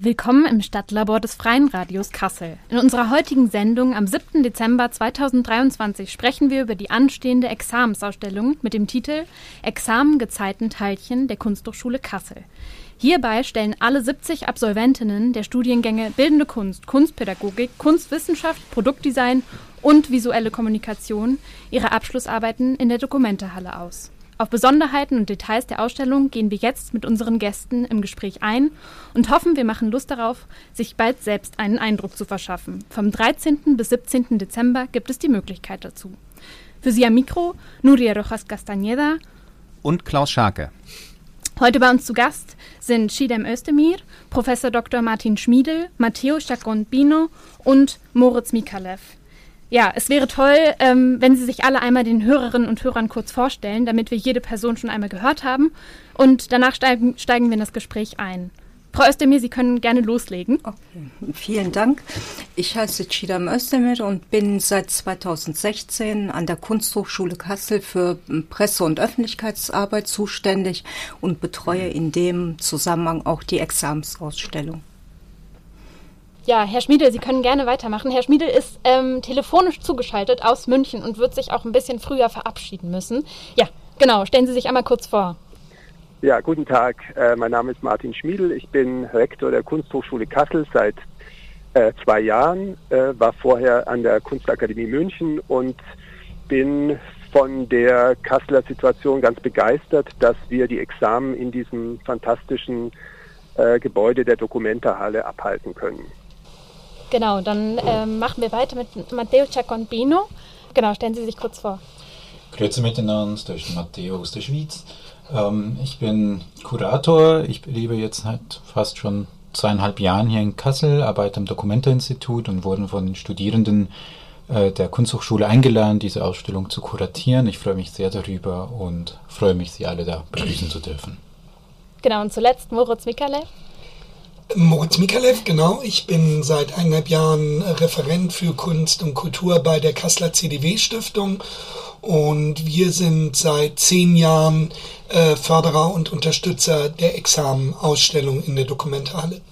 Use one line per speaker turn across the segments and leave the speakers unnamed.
Willkommen im Stadtlabor des Freien Radios Kassel. In unserer heutigen Sendung am 7. Dezember 2023 sprechen wir über die anstehende Examensausstellung mit dem Titel Examen Teilchen der Kunsthochschule Kassel. Hierbei stellen alle 70 Absolventinnen der Studiengänge Bildende Kunst, Kunstpädagogik, Kunstwissenschaft, Produktdesign und visuelle Kommunikation ihre Abschlussarbeiten in der Dokumentehalle aus. Auf Besonderheiten und Details der Ausstellung gehen wir jetzt mit unseren Gästen im Gespräch ein und hoffen, wir machen Lust darauf, sich bald selbst einen Eindruck zu verschaffen. Vom 13. bis 17. Dezember gibt es die Möglichkeit dazu. Für Sie am Mikro Nuria Rojas Castañeda
und Klaus Scharke.
Heute bei uns zu Gast sind Shidem Özdemir, Professor Dr. Martin Schmiedel, Matteo Chaconbino und Moritz Mikalev. Ja, es wäre toll, ähm, wenn Sie sich alle einmal den Hörerinnen und Hörern kurz vorstellen, damit wir jede Person schon einmal gehört haben. Und danach steigen, steigen wir in das Gespräch ein. Frau Özdemir, Sie können gerne loslegen.
Okay. Vielen Dank. Ich heiße Chidam Özdemir und bin seit 2016 an der Kunsthochschule Kassel für Presse- und Öffentlichkeitsarbeit zuständig und betreue in dem Zusammenhang auch die Examensausstellung.
Ja, Herr Schmiedel, Sie können gerne weitermachen. Herr Schmiedel ist ähm, telefonisch zugeschaltet aus München und wird sich auch ein bisschen früher verabschieden müssen. Ja, genau. Stellen Sie sich einmal kurz vor.
Ja, guten Tag. Äh, mein Name ist Martin Schmiedel. Ich bin Rektor der Kunsthochschule Kassel seit äh, zwei Jahren, äh, war vorher an der Kunstakademie München und bin von der Kasseler Situation ganz begeistert, dass wir die Examen in diesem fantastischen äh, Gebäude der Dokumentarhalle abhalten können.
Genau, dann ähm, machen wir weiter mit Matteo Ciacombino. Genau, stellen Sie sich kurz vor.
Grüezi miteinander, das ist Matteo aus der Schweiz. Ähm, ich bin Kurator, ich lebe jetzt seit fast schon zweieinhalb Jahren hier in Kassel, arbeite am Dokumenteinstitut und wurden von Studierenden äh, der Kunsthochschule eingeladen, diese Ausstellung zu kuratieren. Ich freue mich sehr darüber und freue mich, Sie alle da begrüßen zu dürfen.
Genau, und zuletzt Moritz Mikalev.
Moritz Mikalev, genau. Ich bin seit eineinhalb Jahren Referent für Kunst und Kultur bei der Kasseler CDW-Stiftung und wir sind seit zehn Jahren äh, Förderer und Unterstützer der Examenausstellung in der Dokumentarhalle.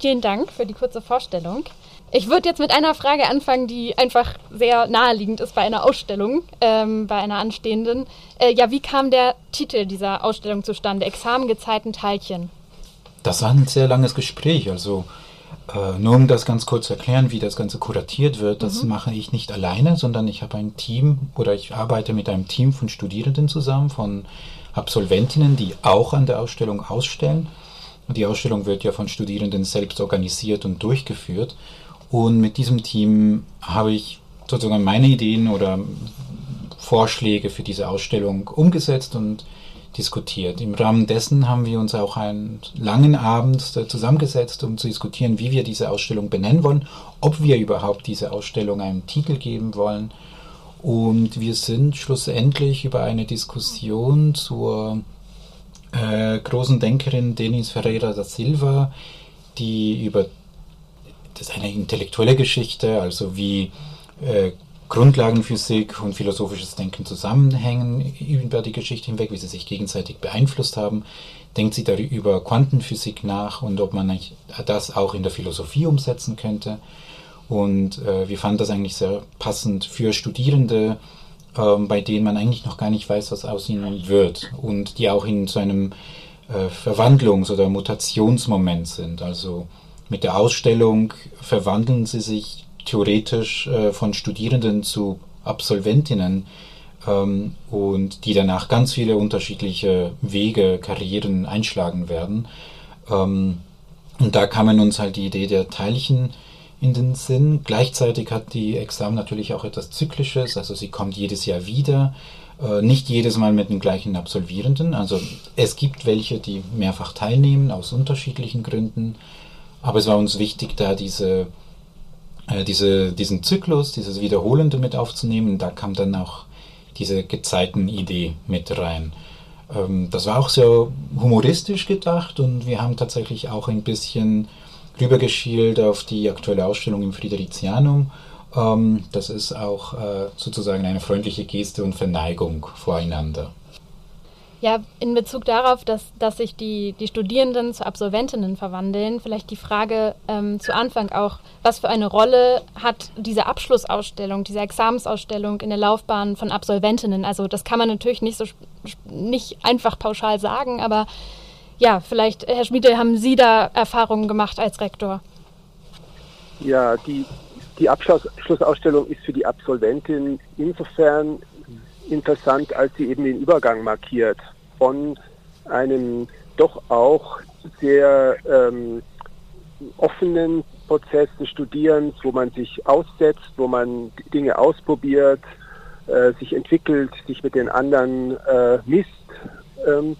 Vielen Dank für die kurze Vorstellung. Ich würde jetzt mit einer Frage anfangen, die einfach sehr naheliegend ist bei einer Ausstellung, ähm, bei einer anstehenden. Äh, ja, wie kam der Titel dieser Ausstellung zustande? Examengezeiten Teilchen.
Das war ein sehr langes Gespräch. Also äh, nur um das ganz kurz zu erklären, wie das Ganze kuratiert wird, das mhm. mache ich nicht alleine, sondern ich habe ein Team oder ich arbeite mit einem Team von Studierenden zusammen, von Absolventinnen, die auch an der Ausstellung ausstellen. Und die Ausstellung wird ja von Studierenden selbst organisiert und durchgeführt. Und mit diesem Team habe ich sozusagen meine Ideen oder Vorschläge für diese Ausstellung umgesetzt und diskutiert. Im Rahmen dessen haben wir uns auch einen langen Abend zusammengesetzt, um zu diskutieren, wie wir diese Ausstellung benennen wollen, ob wir überhaupt diese Ausstellung einen Titel geben wollen. Und wir sind schlussendlich über eine Diskussion zur äh, großen Denkerin Denis Ferreira da Silva, die über das ist eine intellektuelle Geschichte, also wie äh, Grundlagenphysik und philosophisches Denken zusammenhängen über die Geschichte hinweg, wie sie sich gegenseitig beeinflusst haben. Denkt sie darüber über Quantenphysik nach und ob man das auch in der Philosophie umsetzen könnte. Und äh, wir fanden das eigentlich sehr passend für Studierende, äh, bei denen man eigentlich noch gar nicht weiß, was aus ihnen wird und die auch in so einem äh, Verwandlungs- oder Mutationsmoment sind. Also mit der Ausstellung verwandeln sie sich theoretisch äh, von Studierenden zu Absolventinnen ähm, und die danach ganz viele unterschiedliche Wege, Karrieren einschlagen werden. Ähm, und da kam uns halt die Idee der Teilchen in den Sinn. Gleichzeitig hat die Examen natürlich auch etwas Zyklisches, also sie kommt jedes Jahr wieder, äh, nicht jedes Mal mit den gleichen Absolvierenden. Also es gibt welche, die mehrfach teilnehmen aus unterschiedlichen Gründen, aber es war uns wichtig, da diese äh, diese, diesen Zyklus, dieses Wiederholende mit aufzunehmen. Da kam dann auch diese Gezeiten-Idee mit rein. Ähm, das war auch so humoristisch gedacht und wir haben tatsächlich auch ein bisschen rübergeschielt auf die aktuelle Ausstellung im Fridericianum. Ähm, das ist auch äh, sozusagen eine freundliche Geste und Verneigung voreinander.
Ja, in Bezug darauf, dass, dass sich die, die Studierenden zu Absolventinnen verwandeln, vielleicht die Frage ähm, zu Anfang auch, was für eine Rolle hat diese Abschlussausstellung, diese Examensausstellung in der Laufbahn von Absolventinnen? Also das kann man natürlich nicht so nicht einfach pauschal sagen, aber ja, vielleicht, Herr Schmiede, haben Sie da Erfahrungen gemacht als Rektor?
Ja, die, die Abschlussausstellung ist für die Absolventin insofern interessant, als sie eben den Übergang markiert von einem doch auch sehr ähm, offenen Prozess des Studierens, wo man sich aussetzt, wo man Dinge ausprobiert, äh, sich entwickelt, sich mit den anderen äh, misst, ähm,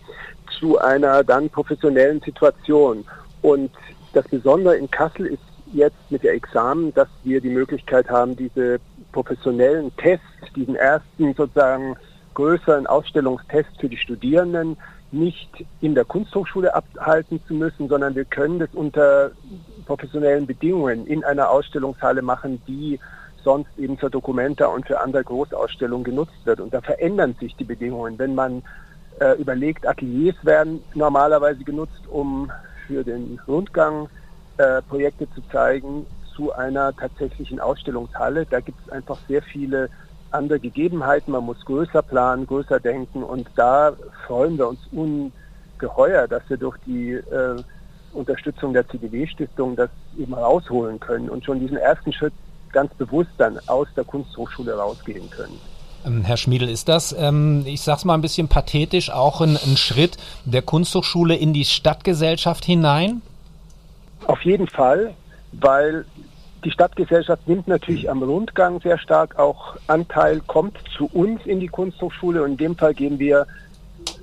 zu einer dann professionellen Situation. Und das Besondere in Kassel ist jetzt mit der Examen, dass wir die Möglichkeit haben, diese professionellen Tests, diesen ersten sozusagen größeren Ausstellungstest für die Studierenden nicht in der Kunsthochschule abhalten zu müssen, sondern wir können das unter professionellen Bedingungen in einer Ausstellungshalle machen, die sonst eben für Dokumenta und für andere Großausstellungen genutzt wird. Und da verändern sich die Bedingungen. Wenn man äh, überlegt, Ateliers werden normalerweise genutzt, um für den Rundgang äh, Projekte zu zeigen, zu einer tatsächlichen Ausstellungshalle. Da gibt es einfach sehr viele andere Gegebenheiten. Man muss größer planen, größer denken und da freuen wir uns ungeheuer, dass wir durch die äh, Unterstützung der CDW-Stiftung das eben rausholen können und schon diesen ersten Schritt ganz bewusst dann aus der Kunsthochschule rausgehen können.
Ähm, Herr Schmiedel, ist das, ähm, ich sag's mal ein bisschen pathetisch, auch ein, ein Schritt der Kunsthochschule in die Stadtgesellschaft hinein?
Auf jeden Fall, weil die Stadtgesellschaft nimmt natürlich am Rundgang sehr stark auch Anteil, kommt zu uns in die Kunsthochschule. Und in dem Fall gehen wir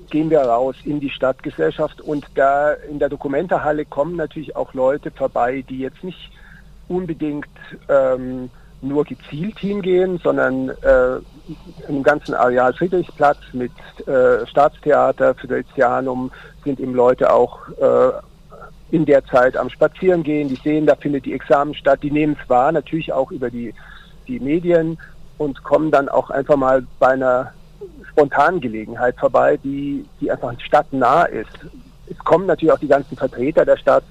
gehen wir raus in die Stadtgesellschaft. Und da in der Dokumentarhalle kommen natürlich auch Leute vorbei, die jetzt nicht unbedingt ähm, nur gezielt hingehen, sondern äh, im ganzen Areal Friedrichsplatz mit äh, Staatstheater, Fridericianum sind eben Leute auch äh, in der Zeit am Spazierengehen, die sehen, da findet die Examen statt, die nehmen es wahr, natürlich auch über die, die Medien und kommen dann auch einfach mal bei einer spontanen Gelegenheit vorbei, die, die einfach stadtnah ist. Es kommen natürlich auch die ganzen Vertreter der Stadt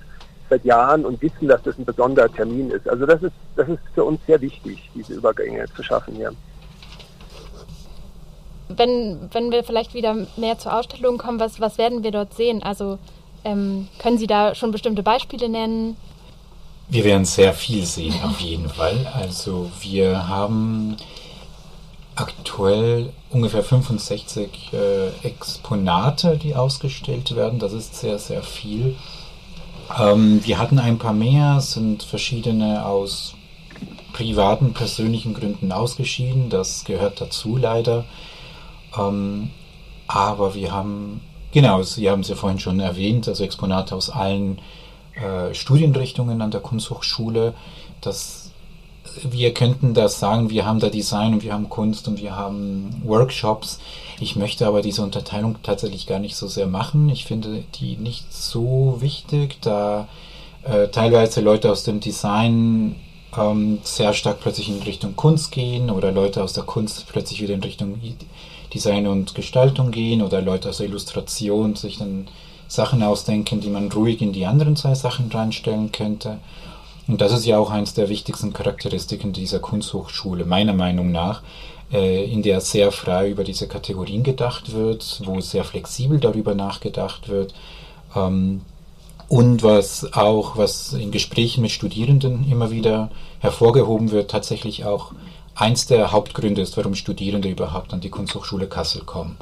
seit Jahren und wissen, dass das ein besonderer Termin ist. Also das ist, das ist für uns sehr wichtig, diese Übergänge zu schaffen hier.
Wenn, wenn wir vielleicht wieder mehr zur Ausstellung kommen, was, was werden wir dort sehen? Also ähm, können Sie da schon bestimmte Beispiele nennen?
Wir werden sehr viel sehen, auf jeden Fall. Also wir haben aktuell ungefähr 65 äh, Exponate, die ausgestellt werden. Das ist sehr, sehr viel. Ähm, wir hatten ein paar mehr, sind verschiedene aus privaten, persönlichen Gründen ausgeschieden. Das gehört dazu leider. Ähm, aber wir haben Genau, Sie haben es ja vorhin schon erwähnt, also Exponate aus allen äh, Studienrichtungen an der Kunsthochschule. Das, wir könnten das sagen, wir haben da Design und wir haben Kunst und wir haben Workshops. Ich möchte aber diese Unterteilung tatsächlich gar nicht so sehr machen. Ich finde die nicht so wichtig, da äh, teilweise Leute aus dem Design ähm, sehr stark plötzlich in Richtung Kunst gehen oder Leute aus der Kunst plötzlich wieder in Richtung Design und Gestaltung gehen oder Leute aus der Illustration sich dann Sachen ausdenken, die man ruhig in die anderen zwei Sachen reinstellen könnte. Und das ist ja auch eines der wichtigsten Charakteristiken dieser Kunsthochschule, meiner Meinung nach, äh, in der sehr frei über diese Kategorien gedacht wird, wo sehr flexibel darüber nachgedacht wird. Ähm, und was auch, was in Gesprächen mit Studierenden immer wieder hervorgehoben wird, tatsächlich auch eins der Hauptgründe ist, warum Studierende überhaupt an die Kunsthochschule Kassel kommen.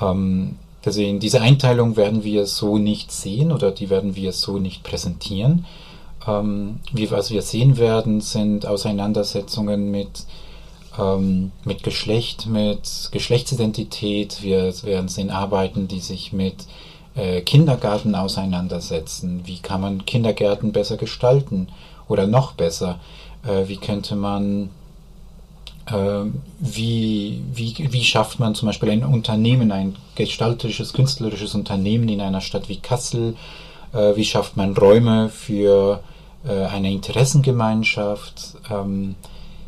Ähm, deswegen, diese Einteilung werden wir so nicht sehen oder die werden wir so nicht präsentieren. Ähm, wie, was wir sehen werden, sind Auseinandersetzungen mit, ähm, mit Geschlecht, mit Geschlechtsidentität. Wir werden sehen Arbeiten, die sich mit äh, Kindergarten auseinandersetzen. Wie kann man Kindergärten besser gestalten oder noch besser? Äh, wie könnte man wie, wie, wie schafft man zum Beispiel ein Unternehmen, ein gestalterisches, künstlerisches Unternehmen in einer Stadt wie Kassel? Äh, wie schafft man Räume für äh, eine Interessengemeinschaft? Ähm,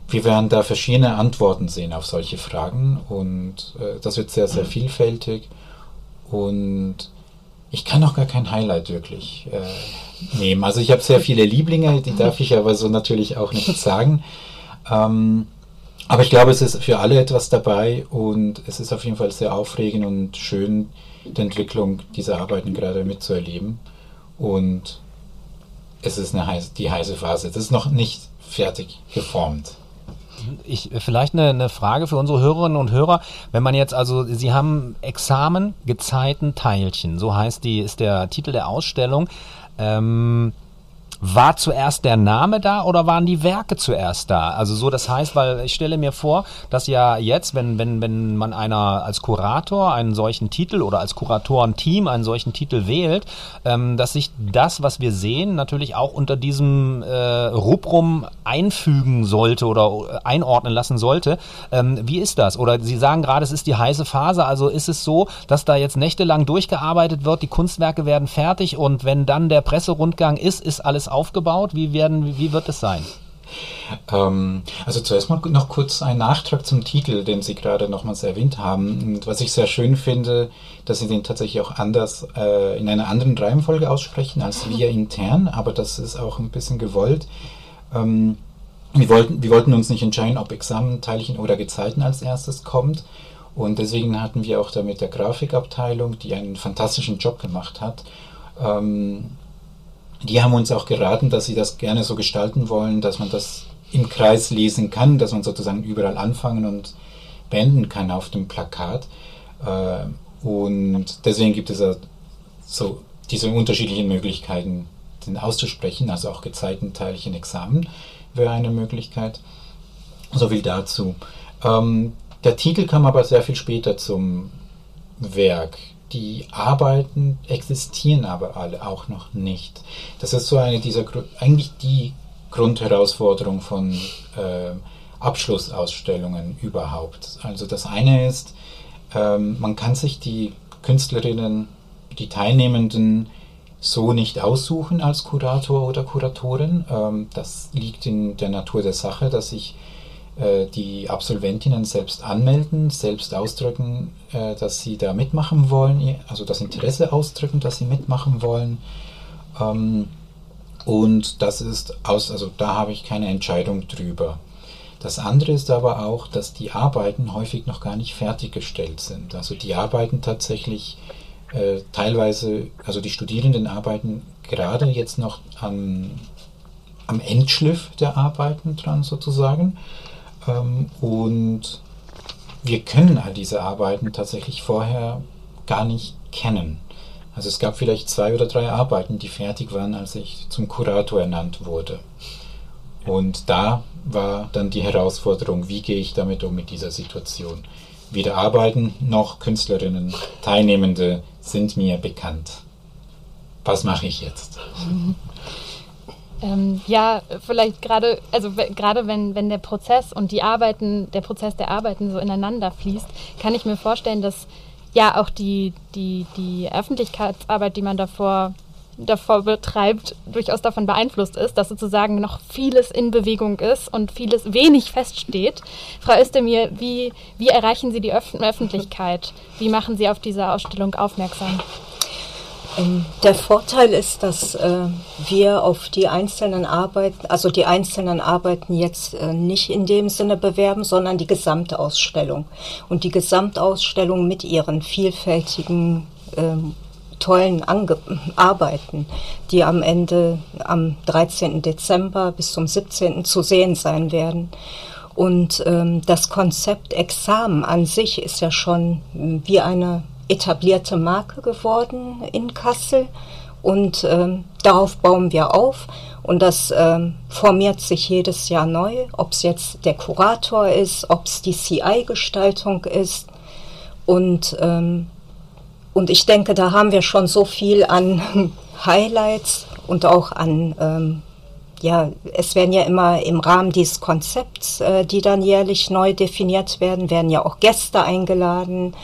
wir werden da verschiedene Antworten sehen auf solche Fragen und äh, das wird sehr, sehr vielfältig. Und ich kann auch gar kein Highlight wirklich nehmen. Also ich habe sehr viele Lieblinge, die darf ich aber so natürlich auch nicht sagen. Ähm, aber ich glaube, es ist für alle etwas dabei und es ist auf jeden Fall sehr aufregend und schön, die Entwicklung dieser Arbeiten gerade mitzuerleben. Und es ist eine heiße, die heiße Phase. Das ist noch nicht fertig geformt.
Ich, vielleicht eine, eine, Frage für unsere Hörerinnen und Hörer. Wenn man jetzt also, Sie haben Examen, Gezeiten, Teilchen, so heißt die, ist der Titel der Ausstellung. Ähm, war zuerst der Name da oder waren die Werke zuerst da? Also so, das heißt, weil ich stelle mir vor, dass ja jetzt, wenn, wenn, wenn man einer als Kurator einen solchen Titel oder als Kuratorenteam einen solchen Titel wählt, ähm, dass sich das, was wir sehen, natürlich auch unter diesem äh, Rubrum einfügen sollte oder äh, einordnen lassen sollte. Ähm, wie ist das? Oder Sie sagen gerade, es ist die heiße Phase, also ist es so, dass da jetzt nächtelang durchgearbeitet wird, die Kunstwerke werden fertig und wenn dann der Presserundgang ist, ist alles aufgebaut? Wie, werden, wie wird es sein?
Ähm, also zuerst mal noch kurz ein Nachtrag zum Titel, den Sie gerade nochmals erwähnt haben. Und was ich sehr schön finde, dass Sie den tatsächlich auch anders äh, in einer anderen Reihenfolge aussprechen als wir intern, aber das ist auch ein bisschen gewollt. Ähm, wir, wollten, wir wollten uns nicht entscheiden, ob Examen, Teilchen oder Gezeiten als erstes kommt. Und deswegen hatten wir auch da mit der Grafikabteilung, die einen fantastischen Job gemacht hat, ähm, die haben uns auch geraten, dass sie das gerne so gestalten wollen, dass man das im Kreis lesen kann, dass man sozusagen überall anfangen und beenden kann auf dem Plakat. Äh, und deswegen gibt es so diese unterschiedlichen Möglichkeiten, den auszusprechen, also auch Gezeitenteilchen Examen wäre eine Möglichkeit. So viel dazu. Ähm, der Titel kam aber sehr viel später zum Werk die Arbeiten existieren aber alle auch noch nicht. Das ist so eine dieser, eigentlich die Grundherausforderung von äh, Abschlussausstellungen überhaupt. Also das eine ist, ähm, man kann sich die Künstlerinnen, die Teilnehmenden so nicht aussuchen als Kurator oder Kuratorin. Ähm, das liegt in der Natur der Sache, dass ich die Absolventinnen selbst anmelden, selbst ausdrücken, äh, dass sie da mitmachen wollen, also das Interesse ausdrücken, dass sie mitmachen wollen. Ähm, und das ist aus, also da habe ich keine Entscheidung drüber. Das andere ist aber auch, dass die Arbeiten häufig noch gar nicht fertiggestellt sind. Also die arbeiten tatsächlich äh, teilweise, also die Studierenden arbeiten gerade jetzt noch am, am Endschliff der Arbeiten dran sozusagen. Ähm, und wir können all diese Arbeiten tatsächlich vorher gar nicht kennen. Also es gab vielleicht zwei oder drei Arbeiten, die fertig waren, als ich zum Kurator ernannt wurde. Und da war dann die Herausforderung, wie gehe ich damit um mit dieser Situation. Weder Arbeiten noch Künstlerinnen, Teilnehmende sind mir bekannt. Was mache ich jetzt?
Ähm, ja, vielleicht gerade, also gerade wenn, wenn der Prozess und die Arbeiten, der Prozess der Arbeiten so ineinander fließt, kann ich mir vorstellen, dass ja auch die, die, die Öffentlichkeitsarbeit, die man davor, davor betreibt, durchaus davon beeinflusst ist, dass sozusagen noch vieles in Bewegung ist und vieles wenig feststeht. Frau Özdemir, wie, wie erreichen Sie die Öf Öffentlichkeit? Wie machen Sie auf diese Ausstellung aufmerksam?
Der Vorteil ist, dass äh, wir auf die einzelnen Arbeiten, also die einzelnen Arbeiten jetzt äh, nicht in dem Sinne bewerben, sondern die Gesamtausstellung. Und die Gesamtausstellung mit ihren vielfältigen, ähm, tollen Ange Arbeiten, die am Ende am 13. Dezember bis zum 17. zu sehen sein werden. Und ähm, das Konzept Examen an sich ist ja schon wie eine etablierte Marke geworden in Kassel. Und ähm, darauf bauen wir auf. Und das ähm, formiert sich jedes Jahr neu, ob es jetzt der Kurator ist, ob es die CI-Gestaltung ist. Und ähm, und ich denke, da haben wir schon so viel an Highlights und auch an ähm, ja, es werden ja immer im Rahmen dieses Konzepts, äh, die dann jährlich neu definiert werden, werden ja auch Gäste eingeladen.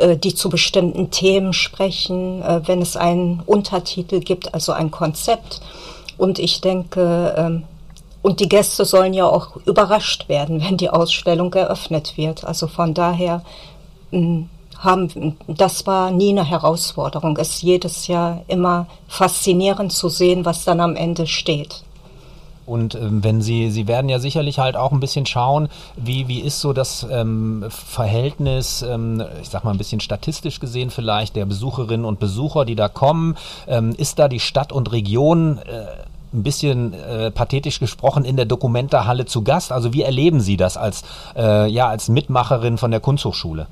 Äh, die zu bestimmten Themen sprechen, äh, wenn es einen Untertitel gibt, also ein Konzept. Und ich denke, ähm, und die Gäste sollen ja auch überrascht werden, wenn die Ausstellung eröffnet wird. Also von daher hm, haben, das war nie eine Herausforderung. Es ist jedes Jahr immer faszinierend zu sehen, was dann am Ende steht.
Und ähm, wenn Sie, Sie werden ja sicherlich halt auch ein bisschen schauen, wie, wie ist so das ähm, Verhältnis, ähm, ich sag mal ein bisschen statistisch gesehen vielleicht, der Besucherinnen und Besucher, die da kommen. Ähm, ist da die Stadt und Region äh, ein bisschen äh, pathetisch gesprochen in der Dokumentarhalle zu Gast? Also wie erleben Sie das als, äh, ja, als Mitmacherin von der Kunsthochschule?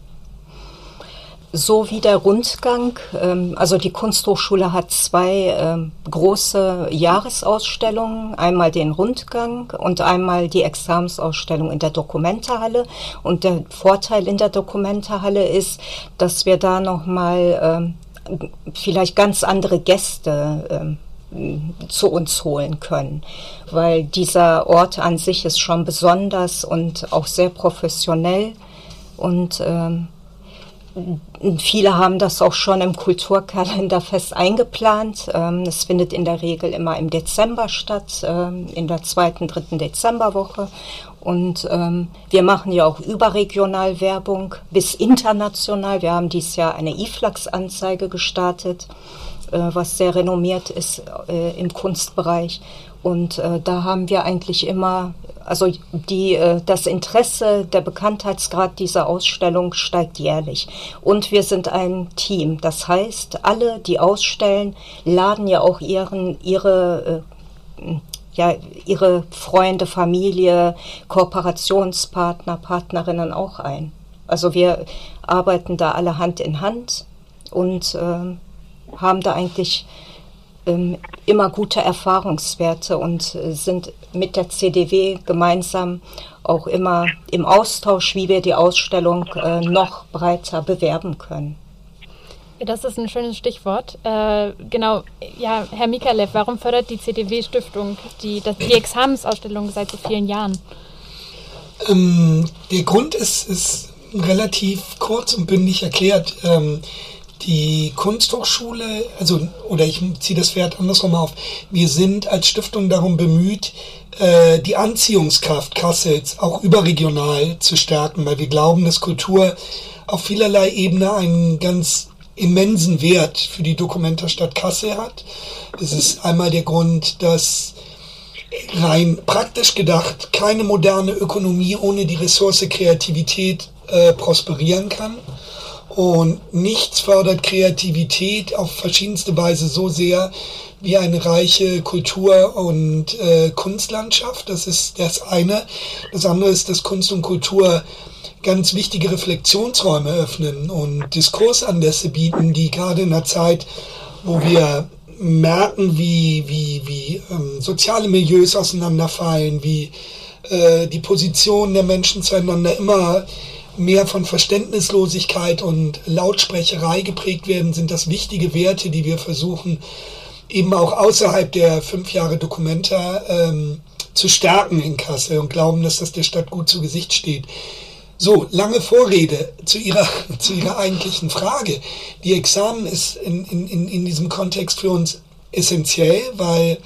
So wie der Rundgang. Ähm, also die Kunsthochschule hat zwei ähm, große Jahresausstellungen, einmal den Rundgang und einmal die Examensausstellung in der Dokumentarhalle. Und der Vorteil in der Dokumentarhalle ist, dass wir da nochmal ähm, vielleicht ganz andere Gäste zu uns holen können, weil dieser Ort an sich ist schon besonders und auch sehr professionell und ähm, Viele haben das auch schon im Kulturkalender fest eingeplant. Ähm, es findet in der Regel immer im Dezember statt, ähm, in der zweiten, dritten Dezemberwoche. Und ähm, wir machen ja auch überregional Werbung bis international. Wir haben dieses Jahr eine IFLAX-Anzeige gestartet, äh, was sehr renommiert ist äh, im Kunstbereich. Und äh, da haben wir eigentlich immer, also die, äh, das Interesse, der Bekanntheitsgrad dieser Ausstellung steigt jährlich. Und wir sind ein Team. Das heißt, alle, die ausstellen, laden ja auch ihren, ihre, äh, ja, ihre Freunde, Familie, Kooperationspartner, Partnerinnen auch ein. Also wir arbeiten da alle Hand in Hand und äh, haben da eigentlich immer gute Erfahrungswerte und äh, sind mit der CDW gemeinsam auch immer im Austausch, wie wir die Ausstellung äh, noch breiter bewerben können.
Das ist ein schönes Stichwort. Äh, genau, ja, Herr Mikalev, warum fördert die CDW-Stiftung die, die Examensausstellung seit so vielen Jahren?
Ähm, der Grund ist, ist relativ kurz und bündig erklärt. Ähm, die Kunsthochschule, also, oder ich ziehe das Pferd andersrum auf, wir sind als Stiftung darum bemüht, äh, die Anziehungskraft Kassels auch überregional zu stärken, weil wir glauben, dass Kultur auf vielerlei Ebene einen ganz immensen Wert für die Dokumentarstadt Kassel hat. Es ist einmal der Grund, dass rein praktisch gedacht keine moderne Ökonomie ohne die Ressource Kreativität äh, prosperieren kann. Und nichts fördert Kreativität auf verschiedenste Weise so sehr wie eine reiche Kultur- und äh, Kunstlandschaft. Das ist das eine. Das andere ist, dass Kunst und Kultur ganz wichtige Reflexionsräume öffnen und Diskursanlässe bieten, die gerade in einer Zeit, wo wir merken, wie, wie, wie ähm, soziale Milieus auseinanderfallen, wie äh, die Positionen der Menschen zueinander immer mehr von Verständnislosigkeit und Lautsprecherei geprägt werden, sind das wichtige Werte, die wir versuchen, eben auch außerhalb der fünf Jahre Dokumenta ähm, zu stärken in Kassel und glauben, dass das der Stadt gut zu Gesicht steht. So, lange Vorrede zu Ihrer, zu Ihrer eigentlichen Frage. Die Examen ist in, in, in diesem Kontext für uns essentiell, weil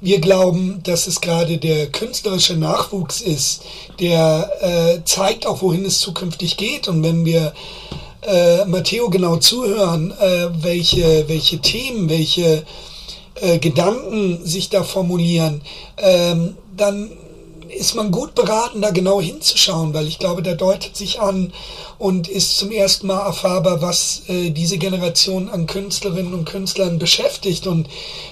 wir glauben, dass es gerade der künstlerische Nachwuchs ist, der äh, zeigt auch, wohin es zukünftig geht. Und wenn wir äh, Matteo genau zuhören, äh, welche, welche Themen, welche äh, Gedanken sich da formulieren, ähm, dann ist man gut beraten, da genau hinzuschauen, weil ich glaube, da deutet sich an und ist zum ersten Mal erfahrbar, was äh, diese Generation an Künstlerinnen und Künstlern beschäftigt und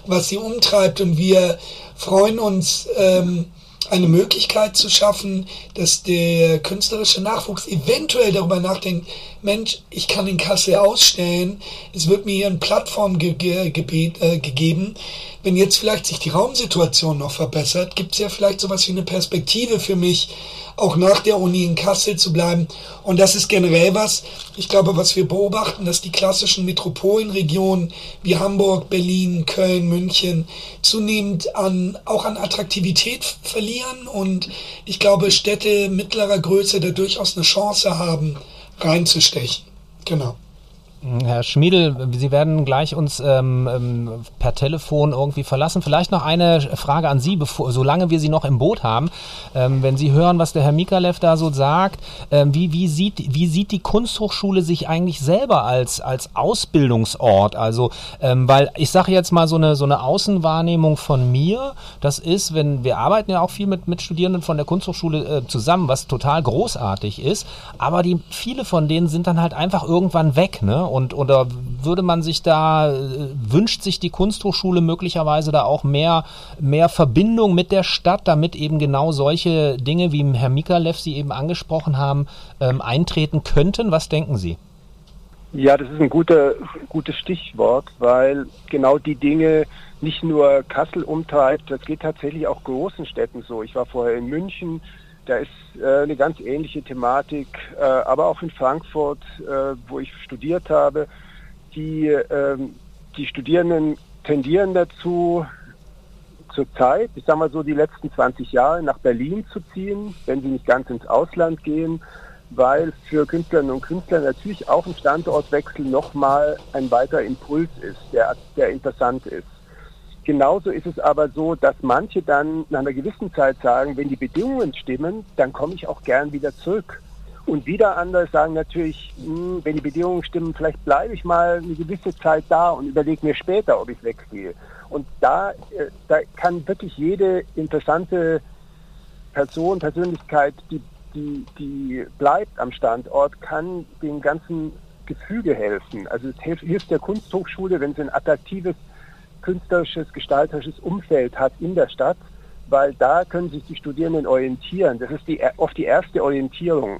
was sie umtreibt. Und wir freuen uns, ähm, eine Möglichkeit zu schaffen, dass der künstlerische Nachwuchs eventuell darüber nachdenkt, Mensch, ich kann in Kassel ausstellen, es wird mir hier eine Plattform ge ge äh, gegeben. Wenn jetzt vielleicht sich die Raumsituation noch verbessert, gibt es ja vielleicht sowas wie eine Perspektive für mich, auch nach der Uni in Kassel zu bleiben. Und das ist generell was, ich glaube, was wir beobachten, dass die klassischen Metropolenregionen wie Hamburg, Berlin, Köln, München zunehmend an, auch an Attraktivität verlieren. Und ich glaube, Städte mittlerer Größe da durchaus eine Chance haben, reinzustechen. Genau.
Herr Schmiedel, Sie werden gleich uns ähm, ähm, per Telefon irgendwie verlassen. Vielleicht noch eine Frage an Sie, bevor, solange wir Sie noch im Boot haben. Ähm, wenn Sie hören, was der Herr Mikalev da so sagt, ähm, wie, wie, sieht, wie sieht die Kunsthochschule sich eigentlich selber als, als Ausbildungsort? Also, ähm, weil ich sage jetzt mal so eine, so eine Außenwahrnehmung von mir, das ist, wenn wir arbeiten ja auch viel mit, mit Studierenden von der Kunsthochschule äh, zusammen, was total großartig ist, aber die, viele von denen sind dann halt einfach irgendwann weg, ne? Und oder würde man sich da, äh, wünscht sich die Kunsthochschule möglicherweise da auch mehr, mehr Verbindung mit der Stadt, damit eben genau solche Dinge, wie Herr Mikalev Sie eben angesprochen haben, ähm, eintreten könnten? Was denken Sie?
Ja, das ist ein guter, gutes Stichwort, weil genau die Dinge nicht nur Kassel umtreibt, das geht tatsächlich auch großen Städten so. Ich war vorher in München, da ist äh, eine ganz ähnliche Thematik, äh, aber auch in Frankfurt, äh, wo ich studiert habe. Die, ähm, die Studierenden tendieren dazu, zurzeit, ich sage mal so die letzten 20 Jahre, nach Berlin zu ziehen, wenn sie nicht ganz ins Ausland gehen, weil für Künstlerinnen und Künstler natürlich auch ein Standortwechsel nochmal ein weiterer Impuls ist, der, der interessant ist. Genauso ist es aber so, dass manche dann nach einer gewissen Zeit sagen, wenn die Bedingungen stimmen, dann komme ich auch gern wieder zurück. Und wieder andere sagen natürlich, mh, hm, wenn die Bedingungen stimmen, vielleicht bleibe ich mal eine gewisse Zeit da und überlege mir später, ob ich weggehe. Und da, äh, da kann wirklich jede interessante Person, Persönlichkeit, die, die, die bleibt am Standort, kann dem ganzen Gefüge helfen. Also es hilft, hilft der Kunsthochschule, wenn sie ein attraktives künstlerisches, gestalterisches Umfeld hat in der Stadt, weil da können sich die Studierenden orientieren. Das ist die, oft die erste Orientierung.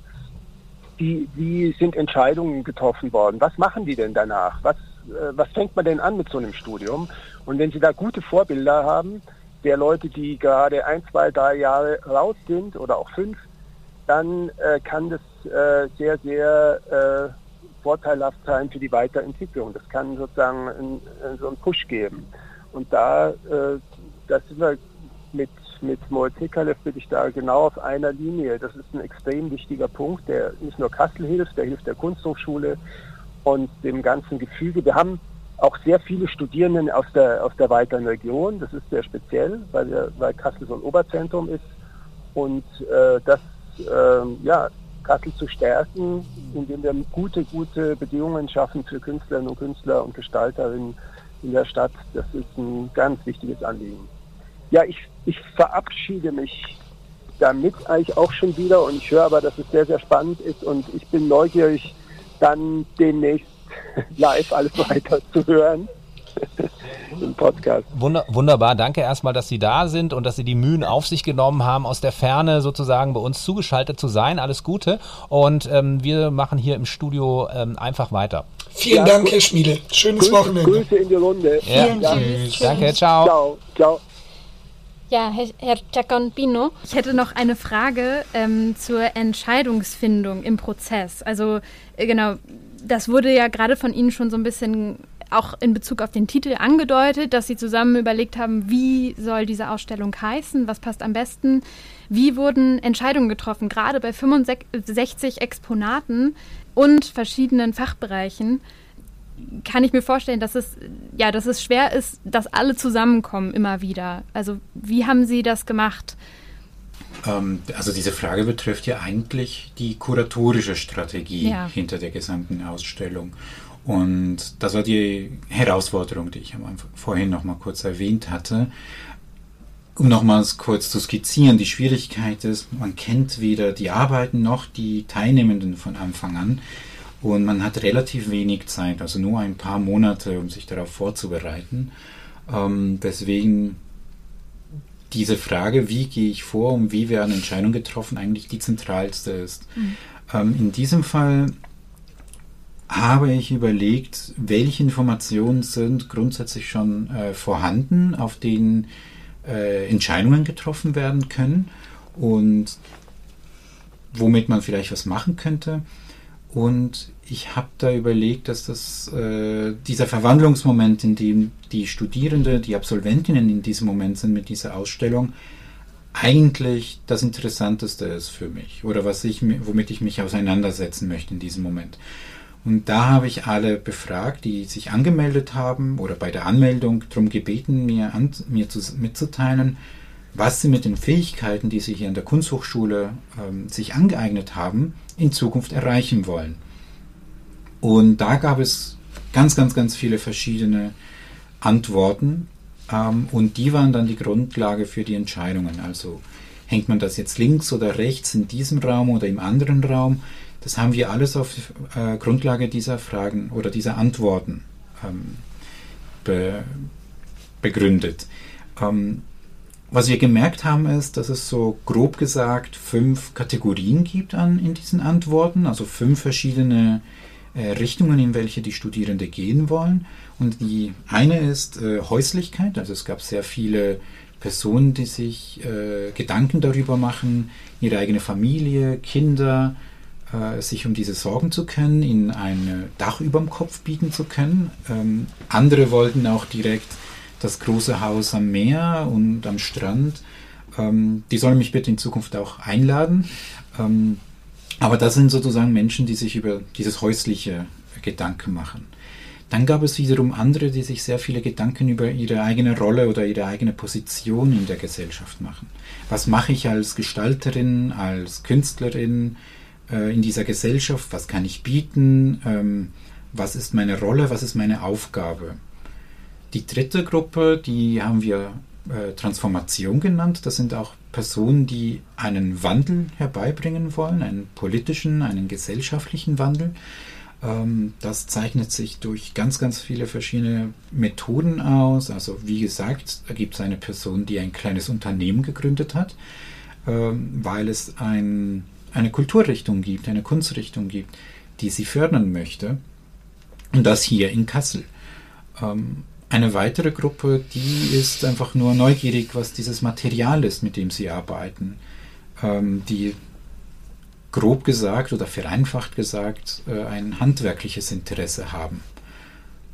Die, wie sind Entscheidungen getroffen worden? Was machen die denn danach? Was, äh, was fängt man denn an mit so einem Studium? Und wenn Sie da gute Vorbilder haben, der Leute, die gerade ein, zwei, drei Jahre raus sind oder auch fünf, dann äh, kann das äh, sehr, sehr äh, vorteilhaft sein für die Weiterentwicklung. Das kann sozusagen einen, so einen Push geben. Und da, äh, da sind wir mit, mit Moritz Nikalev bin ich da genau auf einer Linie. Das ist ein extrem wichtiger Punkt, der nicht nur Kassel hilft, der hilft der Kunsthochschule und dem ganzen Gefüge. Wir haben auch sehr viele Studierenden aus der, aus der weiteren Region. Das ist sehr speziell, weil, wir, weil Kassel so ein Oberzentrum ist. Und äh, das äh, ja, Kassel zu stärken, indem wir gute, gute Bedingungen schaffen für Künstlerinnen und Künstler und Gestalterinnen in der Stadt. Das ist ein ganz wichtiges Anliegen. Ja, ich, ich verabschiede mich damit eigentlich auch schon wieder und ich höre aber, dass es sehr, sehr spannend ist und ich bin neugierig, dann demnächst live alles weiter zu hören im Podcast.
Wunder, wunderbar, danke erstmal, dass Sie da sind und dass Sie die Mühen auf sich genommen haben, aus der Ferne sozusagen bei uns zugeschaltet zu sein. Alles Gute und ähm, wir machen hier im Studio ähm, einfach weiter.
Vielen ja, Dank, Herr Schmiede. Schönes
Grüße,
Wochenende.
Grüße in die Runde.
Ja. Vielen ja. Danke, ciao. Ciao. ciao.
Ja, Herr, Herr Giaconpino, ich hätte noch eine Frage ähm, zur Entscheidungsfindung im Prozess. Also äh, genau, das wurde ja gerade von Ihnen schon so ein bisschen auch in Bezug auf den Titel angedeutet, dass Sie zusammen überlegt haben, wie soll diese Ausstellung heißen, was passt am besten. Wie wurden Entscheidungen getroffen, gerade bei 65 Exponaten und verschiedenen Fachbereichen? Kann ich mir vorstellen, dass es, ja, dass es schwer ist, dass alle zusammenkommen immer wieder. Also wie haben Sie das gemacht?
Ähm, also diese Frage betrifft ja eigentlich die kuratorische Strategie ja. hinter der gesamten Ausstellung. Und das war die Herausforderung, die ich vorhin noch mal kurz erwähnt hatte. Um nochmals kurz zu skizzieren, die Schwierigkeit ist, man kennt weder die Arbeiten noch die Teilnehmenden von Anfang an und man hat relativ wenig Zeit, also nur ein paar Monate, um sich darauf vorzubereiten. Ähm, deswegen diese Frage, wie gehe ich vor und wie werden Entscheidungen getroffen, eigentlich die zentralste ist. Mhm. Ähm, in diesem Fall habe ich überlegt, welche Informationen sind grundsätzlich schon äh, vorhanden, auf denen äh, Entscheidungen getroffen werden können und womit man vielleicht was machen könnte. Und ich habe da überlegt, dass das äh, dieser Verwandlungsmoment, in dem die Studierende, die Absolventinnen in diesem Moment sind mit dieser Ausstellung, eigentlich das Interessanteste ist für mich oder was ich, womit ich mich auseinandersetzen möchte in diesem Moment. Und da habe ich alle befragt, die sich angemeldet haben oder bei der Anmeldung darum gebeten, mir, an, mir zu, mitzuteilen, was sie mit den Fähigkeiten, die sie hier an der Kunsthochschule ähm, sich angeeignet haben, in Zukunft erreichen wollen. Und da gab es ganz, ganz, ganz viele verschiedene Antworten ähm, und die waren dann die Grundlage für die Entscheidungen. Also hängt man das jetzt links oder rechts in diesem Raum oder im anderen Raum? Das haben wir alles auf äh, Grundlage dieser Fragen oder dieser Antworten ähm, be begründet. Ähm, was wir gemerkt haben, ist, dass es so grob gesagt fünf Kategorien gibt an, in diesen Antworten, also fünf verschiedene äh, Richtungen, in welche die Studierenden gehen wollen. Und die eine ist äh, Häuslichkeit, also es gab sehr viele Personen, die sich äh, Gedanken darüber machen, ihre eigene Familie, Kinder, äh, sich um diese sorgen zu können, ihnen ein Dach über dem Kopf bieten zu können. Ähm, andere wollten auch direkt das große Haus am Meer und am Strand. Ähm, die sollen mich bitte in Zukunft auch einladen. Ähm, aber das sind sozusagen Menschen, die sich über dieses häusliche Gedanken machen. Dann gab es wiederum andere, die sich sehr viele Gedanken über ihre eigene Rolle oder ihre eigene Position in der Gesellschaft machen. Was mache ich als Gestalterin, als Künstlerin, äh, in dieser Gesellschaft, was kann ich bieten, ähm, was ist meine Rolle, was ist meine Aufgabe. Die dritte Gruppe, die haben wir äh, Transformation genannt. Das sind auch Personen, die einen Wandel herbeibringen wollen, einen politischen, einen gesellschaftlichen Wandel. Ähm, das zeichnet sich durch ganz, ganz viele verschiedene Methoden aus. Also wie gesagt, da gibt es eine Person, die ein kleines Unternehmen gegründet hat, ähm, weil es ein eine Kulturrichtung gibt, eine Kunstrichtung gibt, die sie fördern möchte. Und das hier in Kassel. Ähm, eine weitere Gruppe, die ist einfach nur neugierig, was dieses Material ist, mit dem sie arbeiten. Ähm, die grob gesagt oder vereinfacht gesagt äh, ein handwerkliches Interesse haben.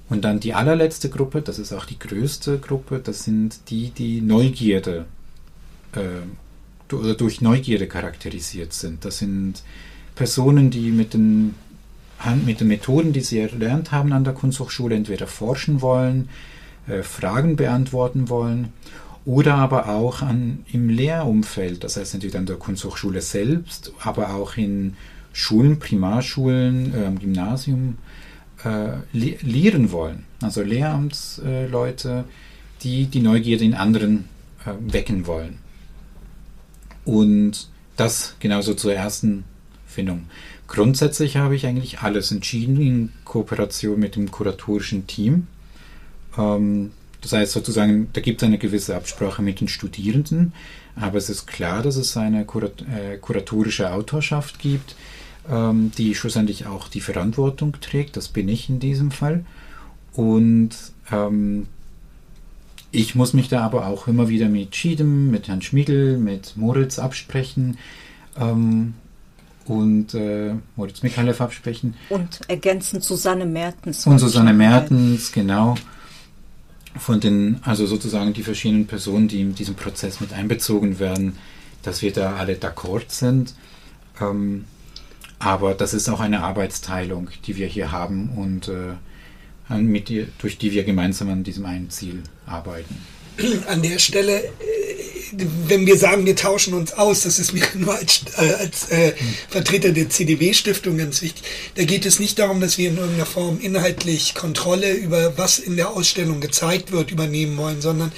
Und dann die allerletzte Gruppe, das ist auch die größte Gruppe, das sind die, die Neugierde äh, oder durch Neugierde charakterisiert sind. Das sind Personen, die mit den, mit den Methoden, die sie erlernt haben an der Kunsthochschule, entweder forschen wollen, äh, Fragen beantworten wollen oder aber auch an, im Lehrumfeld, das heißt entweder an der Kunsthochschule selbst, aber auch in Schulen, Primarschulen, äh, Gymnasium äh, le lehren wollen. Also Lehramtsleute, die die Neugierde in anderen äh, wecken wollen. Und das genauso zur ersten Findung. Grundsätzlich habe ich eigentlich alles entschieden in Kooperation mit dem kuratorischen Team. Ähm, das heißt sozusagen, da gibt es eine gewisse Absprache mit den Studierenden, aber es ist klar, dass es eine äh, kuratorische Autorschaft gibt, ähm, die schlussendlich auch die Verantwortung trägt. Das bin ich in diesem Fall. Und ähm, ich muss mich da aber auch immer wieder mit Schiedem, mit Herrn Schmiegel, mit Moritz absprechen ähm, und äh, Moritz Mikhalev absprechen.
Und ergänzen Susanne Mertens.
Und Susanne Mertens, genau. Von den, also sozusagen die verschiedenen Personen, die in diesem Prozess mit einbezogen werden, dass wir da alle d'accord sind. Ähm, aber das ist auch eine Arbeitsteilung, die wir hier haben und äh, mit die, durch die wir gemeinsam an diesem einen Ziel arbeiten.
An der Stelle, äh, wenn wir sagen, wir tauschen uns aus, das ist mir nur als, äh, als äh, Vertreter der CDW-Stiftung ganz wichtig. Da geht es nicht darum, dass wir in irgendeiner Form inhaltlich Kontrolle über was in der Ausstellung gezeigt wird übernehmen wollen, sondern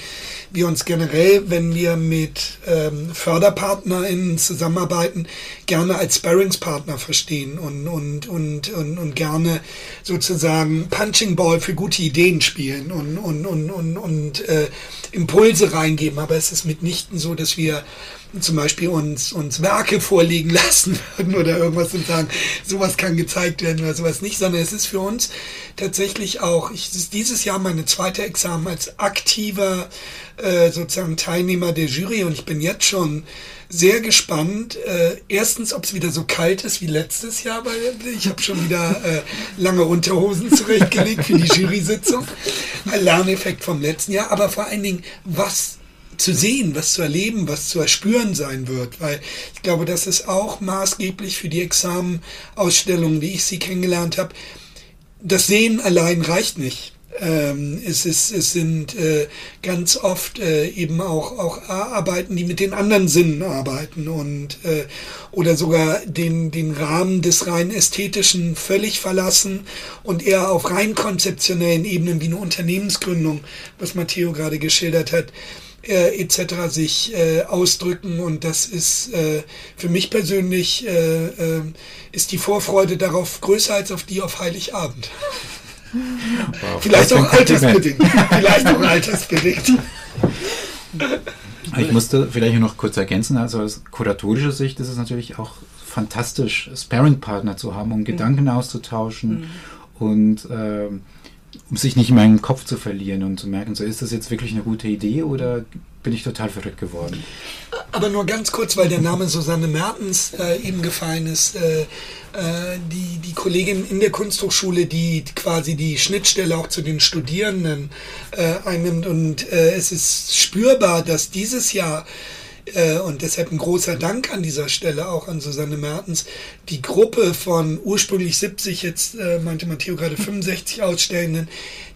wir uns generell, wenn wir mit ähm, FörderpartnerInnen zusammenarbeiten, gerne als Sparringspartner verstehen und, und, und, und, und gerne sozusagen Punching Ball für gute Ideen spielen und, und, und, und, und äh, Impulse reingeben. Aber es ist mitnichten so, dass wir zum Beispiel uns, uns Werke vorlegen lassen würden oder irgendwas und sagen, sowas kann gezeigt werden oder sowas nicht, sondern es ist für uns tatsächlich auch, ich, ist dieses Jahr meine zweite Examen als aktiver äh, sozusagen Teilnehmer der Jury und ich bin jetzt schon sehr gespannt. Äh, erstens, ob es wieder so kalt ist wie letztes Jahr, weil ich habe schon wieder äh, lange Unterhosen zurechtgelegt für die Jury-Sitzung. Lerneffekt vom letzten Jahr, aber vor allen Dingen, was zu sehen, was zu erleben, was zu erspüren sein wird, weil ich glaube, das ist auch maßgeblich für die Examenausstellung, wie ich sie kennengelernt habe, das Sehen allein reicht nicht. Ähm, es, ist, es sind äh, ganz oft äh, eben auch, auch Arbeiten, die mit den anderen Sinnen arbeiten und äh, oder sogar den, den Rahmen des rein ästhetischen völlig verlassen und eher auf rein konzeptionellen Ebenen wie eine Unternehmensgründung, was Matteo gerade geschildert hat, äh, etc. sich äh, ausdrücken und das ist äh, für mich persönlich äh, äh, ist die Vorfreude darauf größer als auf die auf Heiligabend. Wow, Vielleicht auch altersbedingt. Vielleicht auch altersbedingt.
Ich musste vielleicht noch kurz ergänzen, also aus kuratorischer Sicht ist es natürlich auch fantastisch, Sparring-Partner zu haben, um mhm. Gedanken auszutauschen mhm. und ähm, um sich nicht in meinen Kopf zu verlieren und zu merken, so ist das jetzt wirklich eine gute Idee oder bin ich total verrückt geworden.
Aber nur ganz kurz, weil der Name Susanne Mertens äh, eben gefallen ist. Äh, äh, die, die Kollegin in der Kunsthochschule, die quasi die Schnittstelle auch zu den Studierenden äh, einnimmt. Und äh, es ist spürbar, dass dieses Jahr und deshalb ein großer Dank an dieser Stelle auch an Susanne Mertens. Die Gruppe von ursprünglich 70, jetzt äh, meinte Matteo gerade 65 Ausstellenden,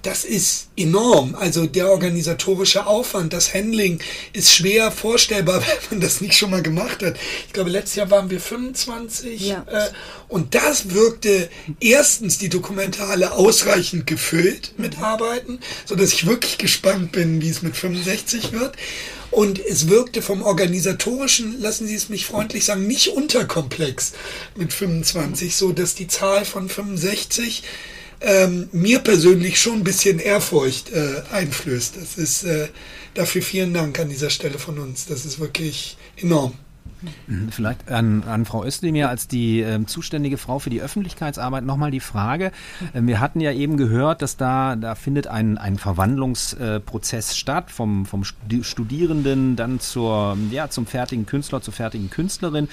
das ist enorm. Also der organisatorische Aufwand, das Handling ist schwer vorstellbar, wenn man das nicht schon mal gemacht hat. Ich glaube, letztes Jahr waren wir 25 ja. äh, und das wirkte erstens die Dokumentale ausreichend gefüllt mit Arbeiten, so dass ich wirklich gespannt bin, wie es mit 65 wird. Und es wirkte vom organisatorischen, lassen Sie es mich freundlich sagen, nicht unterkomplex mit 25, so dass die Zahl von 65 ähm, mir persönlich schon ein bisschen Ehrfurcht äh, einflößt. Das ist äh, dafür vielen Dank an dieser Stelle von uns. Das ist wirklich enorm.
Mhm, vielleicht an, an Frau Özdemir als die äh, zuständige Frau für die Öffentlichkeitsarbeit nochmal die Frage. Äh, wir hatten ja eben gehört, dass da, da findet ein, ein Verwandlungsprozess äh, statt vom, vom Studierenden dann zur, ja, zum fertigen Künstler, zur fertigen Künstlerin.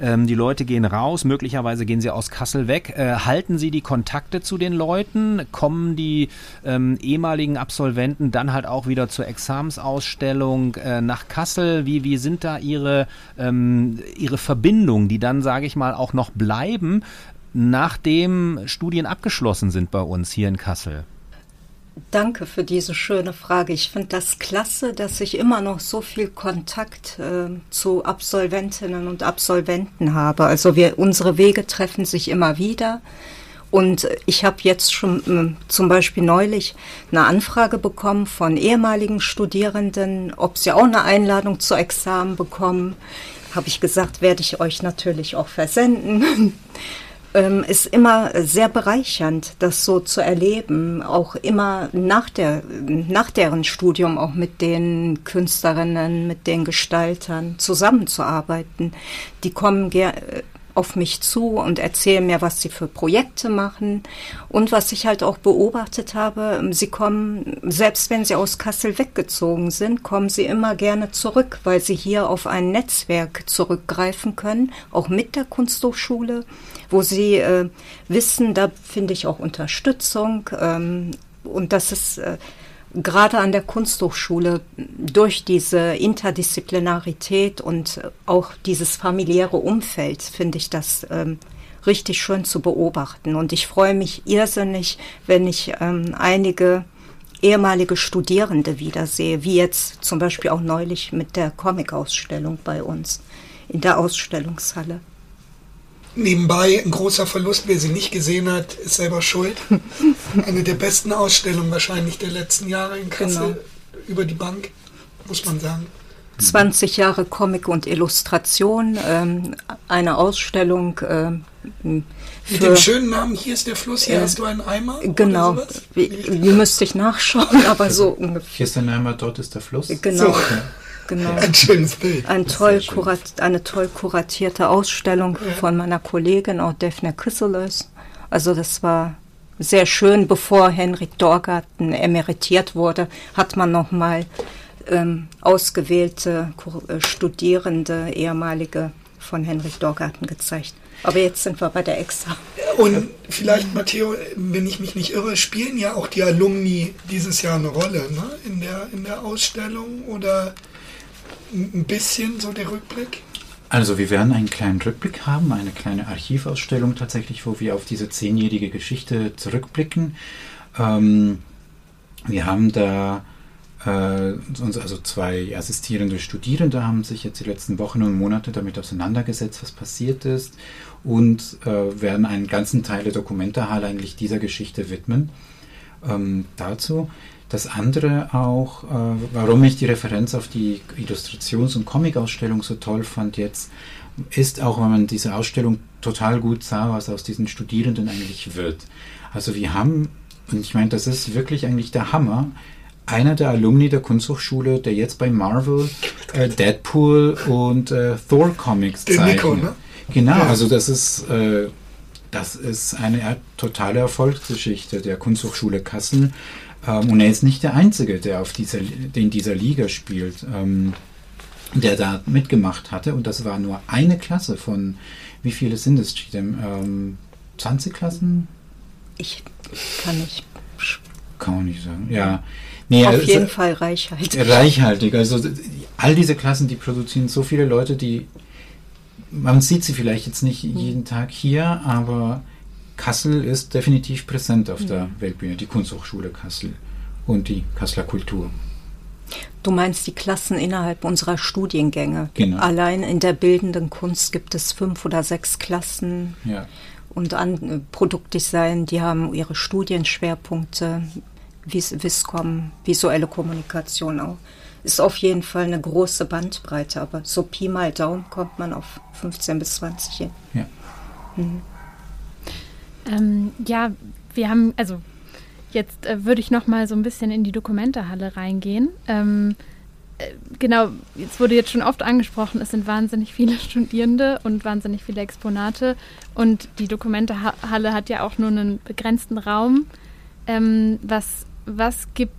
Ähm, die Leute gehen raus, möglicherweise gehen sie aus Kassel weg. Äh, halten Sie die Kontakte zu den Leuten? Kommen die ähm, ehemaligen Absolventen dann halt auch wieder zur Examensausstellung äh, nach Kassel? Wie, wie sind da Ihre ähm, ihre Verbindungen, die dann, sage ich mal, auch noch bleiben, nachdem Studien abgeschlossen sind bei uns hier in Kassel?
Danke für diese schöne Frage. Ich finde das klasse, dass ich immer noch so viel Kontakt äh, zu Absolventinnen und Absolventen habe. Also wir, unsere Wege treffen sich immer wieder. Und ich habe jetzt schon äh, zum Beispiel neulich eine Anfrage bekommen von ehemaligen Studierenden, ob sie auch eine Einladung zu Examen bekommen habe ich gesagt, werde ich euch natürlich auch versenden. ähm, ist immer sehr bereichernd, das so zu erleben, auch immer nach, der, nach deren Studium auch mit den Künstlerinnen, mit den Gestaltern zusammenzuarbeiten. Die kommen auf mich zu und erzählen mir, was sie für Projekte machen. Und was ich halt auch beobachtet habe, sie kommen, selbst wenn sie aus Kassel weggezogen sind, kommen sie immer gerne zurück, weil sie hier auf ein Netzwerk zurückgreifen können, auch mit der Kunsthochschule, wo sie äh, wissen, da finde ich auch Unterstützung. Ähm, und das ist äh, gerade an der Kunsthochschule durch diese Interdisziplinarität und auch dieses familiäre Umfeld finde ich das ähm, richtig schön zu beobachten. Und ich freue mich irrsinnig, wenn ich ähm, einige ehemalige Studierende wiedersehe, wie jetzt zum Beispiel auch neulich mit der Comic-Ausstellung bei uns in der Ausstellungshalle.
Nebenbei ein großer Verlust, wer sie nicht gesehen hat, ist selber schuld. Eine der besten Ausstellungen wahrscheinlich der letzten Jahre in Kassel genau. über die Bank, muss man sagen.
20 Jahre Comic und Illustration, ähm, eine Ausstellung. Ähm,
Mit dem schönen Namen, hier ist der Fluss, hier äh, hast du einen Eimer?
Genau, wie, wie müsste ich nachschauen, aber so ungefähr.
Hier ist der Eimer, dort ist der Fluss.
Genau. So. Genau.
Ein schönes Bild.
Ein toll kurat, eine toll kuratierte Ausstellung ja. von meiner Kollegin, auch Daphne Chrysalis. Also das war sehr schön. Bevor Henrik Dorgarten emeritiert wurde, hat man nochmal ähm, ausgewählte äh, Studierende, ehemalige von Henrik Dorgarten gezeigt. Aber jetzt sind wir bei der Exa.
Und vielleicht, Matteo, wenn ich mich nicht irre, spielen ja auch die Alumni dieses Jahr eine Rolle ne? in, der, in der Ausstellung oder ein bisschen so der Rückblick?
Also wir werden einen kleinen Rückblick haben, eine kleine Archivausstellung tatsächlich, wo wir auf diese zehnjährige Geschichte zurückblicken. Ähm, wir haben da äh, also zwei assistierende Studierende haben sich jetzt die letzten Wochen und Monate damit auseinandergesetzt, was passiert ist und äh, werden einen ganzen Teil der Dokumentarhalle eigentlich dieser Geschichte widmen. Ähm, dazu. Das andere auch, äh, warum ich die Referenz auf die Illustrations- und Comic-Ausstellung so toll fand jetzt, ist auch, wenn man diese Ausstellung total gut sah, was aus diesen Studierenden eigentlich wird. Also wir haben, und ich meine, das ist wirklich eigentlich der Hammer, einer der Alumni der Kunsthochschule, der jetzt bei Marvel äh, Deadpool und äh, Thor Comics zeichnet. Nico, ne? Genau, ja. also das ist, äh, das ist eine totale Erfolgsgeschichte der Kunsthochschule Kassel. Ähm, und er ist nicht der Einzige, der auf dieser, in dieser Liga spielt, ähm, der da mitgemacht hatte. Und das war nur eine Klasse von, wie viele sind es, ähm, 20 Klassen?
Ich kann nicht.
Kann man nicht sagen. Ja.
Nee, Auf jeden Fall reichhaltig.
Reichhaltig. Also all diese Klassen, die produzieren so viele Leute, die man sieht sie vielleicht jetzt nicht jeden Tag hier, aber Kassel ist definitiv präsent auf der Weltbühne, die Kunsthochschule Kassel und die Kasseler Kultur.
Du meinst die Klassen innerhalb unserer Studiengänge.
Genau.
Allein in der bildenden Kunst gibt es fünf oder sechs Klassen.
Ja.
Und an äh, Produktdesign, die haben ihre Studienschwerpunkte, Vis Viscom, visuelle Kommunikation auch. Ist auf jeden Fall eine große Bandbreite, aber so Pi mal Daumen kommt man auf 15 bis 20 hin.
Ja. Mhm.
Ähm, ja, wir haben, also jetzt äh, würde ich noch mal so ein bisschen in die Dokumentehalle reingehen. Ähm, äh, genau, jetzt wurde jetzt schon oft angesprochen, es sind wahnsinnig viele Studierende und wahnsinnig viele Exponate und die Dokumentehalle hat ja auch nur einen begrenzten Raum. Ähm, was, was, gibt,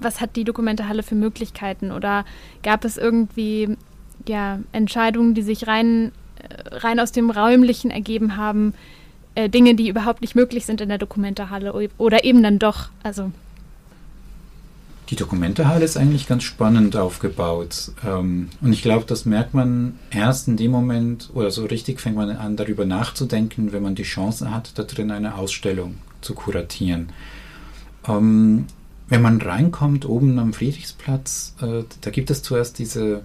was hat die Dokumentehalle für Möglichkeiten oder gab es irgendwie ja, Entscheidungen, die sich rein, äh, rein aus dem Räumlichen ergeben haben, äh, Dinge, die überhaupt nicht möglich sind in der Dokumentehalle oder eben dann doch. Also
die Dokumentehalle ist eigentlich ganz spannend aufgebaut. Ähm, und ich glaube, das merkt man erst in dem Moment, oder so richtig fängt man an, darüber nachzudenken, wenn man die Chance hat, da drin eine Ausstellung zu kuratieren. Ähm, wenn man reinkommt, oben am Friedrichsplatz, äh, da gibt es zuerst diese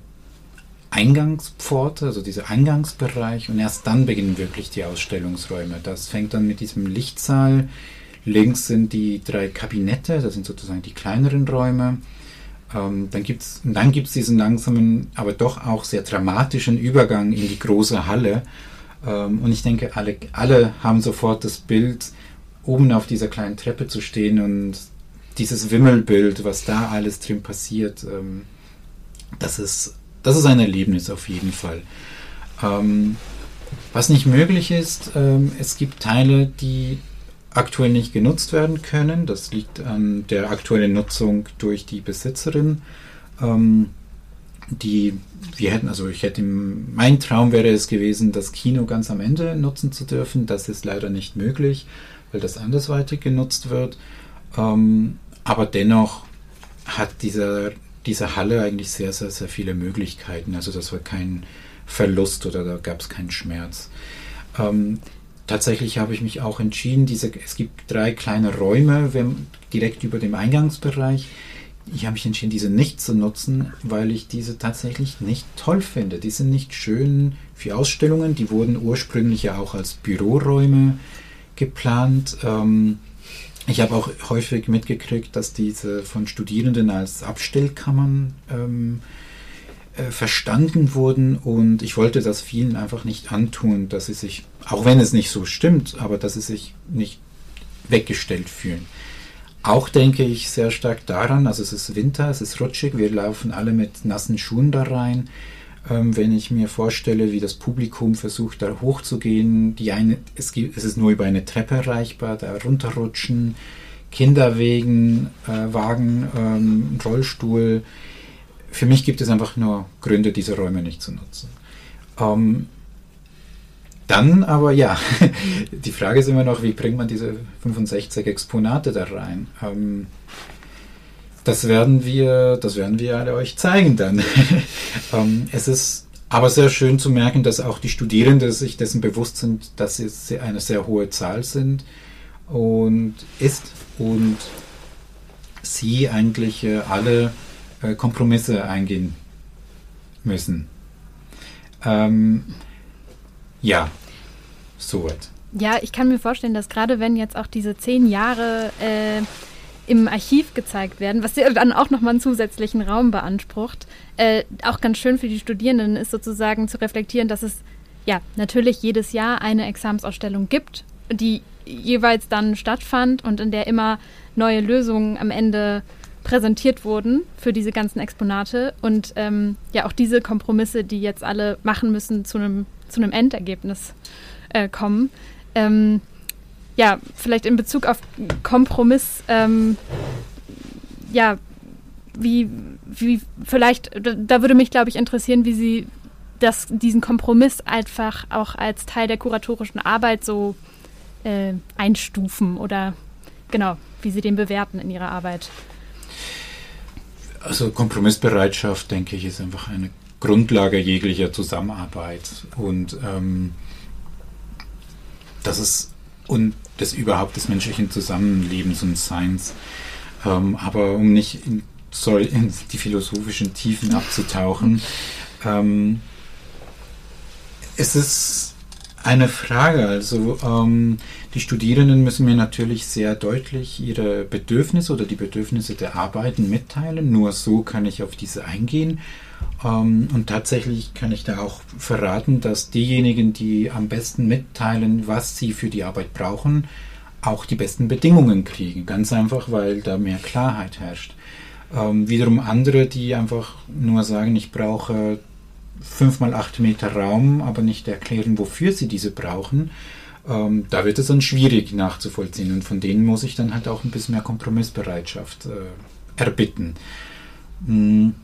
Eingangspforte, also dieser Eingangsbereich und erst dann beginnen wirklich die Ausstellungsräume. Das fängt dann mit diesem Lichtsaal. Links sind die drei Kabinette, das sind sozusagen die kleineren Räume. Ähm, dann gibt es dann gibt's diesen langsamen, aber doch auch sehr dramatischen Übergang in die große Halle. Ähm, und ich denke, alle, alle haben sofort das Bild, oben auf dieser kleinen Treppe zu stehen und dieses Wimmelbild, was da alles drin passiert, ähm, das ist das ist ein Erlebnis auf jeden Fall. Ähm, was nicht möglich ist, ähm, es gibt Teile, die aktuell nicht genutzt werden können. Das liegt an der aktuellen Nutzung durch die Besitzerin. Ähm, die wir hätten, also ich hätte, mein Traum wäre es gewesen, das Kino ganz am Ende nutzen zu dürfen. Das ist leider nicht möglich, weil das andersweitig genutzt wird. Ähm, aber dennoch hat dieser diese Halle eigentlich sehr, sehr, sehr viele Möglichkeiten. Also das war kein Verlust oder da gab es keinen Schmerz. Ähm, tatsächlich habe ich mich auch entschieden, diese, es gibt drei kleine Räume direkt über dem Eingangsbereich. Ich habe mich entschieden, diese nicht zu nutzen, weil ich diese tatsächlich nicht toll finde. Die sind nicht schön für Ausstellungen. Die wurden ursprünglich ja auch als Büroräume geplant. Ähm, ich habe auch häufig mitgekriegt, dass diese von Studierenden als Abstellkammern ähm, äh, verstanden wurden und ich wollte das vielen einfach nicht antun, dass sie sich, auch wenn es nicht so stimmt, aber dass sie sich nicht weggestellt fühlen. Auch denke ich sehr stark daran, also es ist Winter, es ist rutschig, wir laufen alle mit nassen Schuhen da rein. Ähm, wenn ich mir vorstelle, wie das Publikum versucht, da hochzugehen, die eine, es, gibt, es ist nur über eine Treppe erreichbar, da runterrutschen, Kinderwegen, äh, Wagen, ähm, Rollstuhl. Für mich gibt es einfach nur Gründe, diese Räume nicht zu nutzen. Ähm, dann aber ja, die Frage ist immer noch, wie bringt man diese 65 Exponate da rein? Ähm, das werden wir, das werden wir alle euch zeigen dann. ähm, es ist aber sehr schön zu merken, dass auch die Studierenden sich dessen bewusst sind, dass es eine sehr hohe Zahl sind und ist und sie eigentlich äh, alle äh, Kompromisse eingehen müssen. Ähm, ja, soweit.
Ja, ich kann mir vorstellen, dass gerade wenn jetzt auch diese zehn Jahre äh, im Archiv gezeigt werden, was dann auch nochmal einen zusätzlichen Raum beansprucht, äh, auch ganz schön für die Studierenden ist sozusagen zu reflektieren, dass es ja natürlich jedes Jahr eine Examensausstellung gibt, die jeweils dann stattfand und in der immer neue Lösungen am Ende präsentiert wurden für diese ganzen Exponate und ähm, ja auch diese Kompromisse, die jetzt alle machen müssen, zu einem zu Endergebnis äh, kommen. Ähm, ja, vielleicht in Bezug auf Kompromiss, ähm, ja, wie, wie vielleicht, da würde mich, glaube ich, interessieren, wie Sie das, diesen Kompromiss einfach auch als Teil der kuratorischen Arbeit so äh, einstufen oder genau, wie Sie den bewerten in Ihrer Arbeit.
Also Kompromissbereitschaft, denke ich, ist einfach eine Grundlage jeglicher Zusammenarbeit und ähm, das ist und des überhaupt des menschlichen Zusammenlebens und Seins. Ähm, aber um nicht in, soll in die philosophischen Tiefen abzutauchen, ähm, es ist eine Frage. Also ähm, die Studierenden müssen mir natürlich sehr deutlich ihre Bedürfnisse oder die Bedürfnisse der Arbeiten mitteilen. Nur so kann ich auf diese eingehen. Ähm, und tatsächlich kann ich da auch verraten, dass diejenigen, die am besten mitteilen, was sie für die Arbeit brauchen, auch die besten Bedingungen kriegen. Ganz einfach, weil da mehr Klarheit herrscht. Ähm, wiederum andere, die einfach nur sagen, ich brauche fünf mal acht Meter Raum, aber nicht erklären, wofür sie diese brauchen, ähm, da wird es dann schwierig nachzuvollziehen. Und von denen muss ich dann halt auch ein bisschen mehr Kompromissbereitschaft äh, erbitten. Mhm.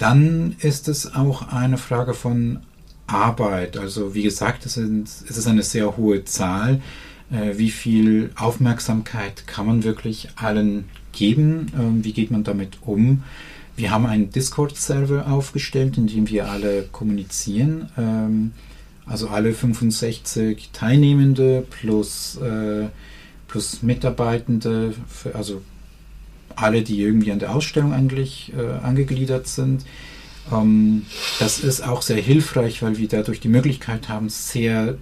Dann ist es auch eine Frage von Arbeit. Also wie gesagt, es ist eine sehr hohe Zahl. Äh, wie viel Aufmerksamkeit kann man wirklich allen geben? Ähm, wie geht man damit um? Wir haben einen Discord-Server aufgestellt, in dem wir alle kommunizieren. Ähm, also alle 65 Teilnehmende plus, äh, plus Mitarbeitende, also alle, die irgendwie an der Ausstellung eigentlich äh, angegliedert sind. Ähm, das ist auch sehr hilfreich, weil wir dadurch die Möglichkeit haben, sehr,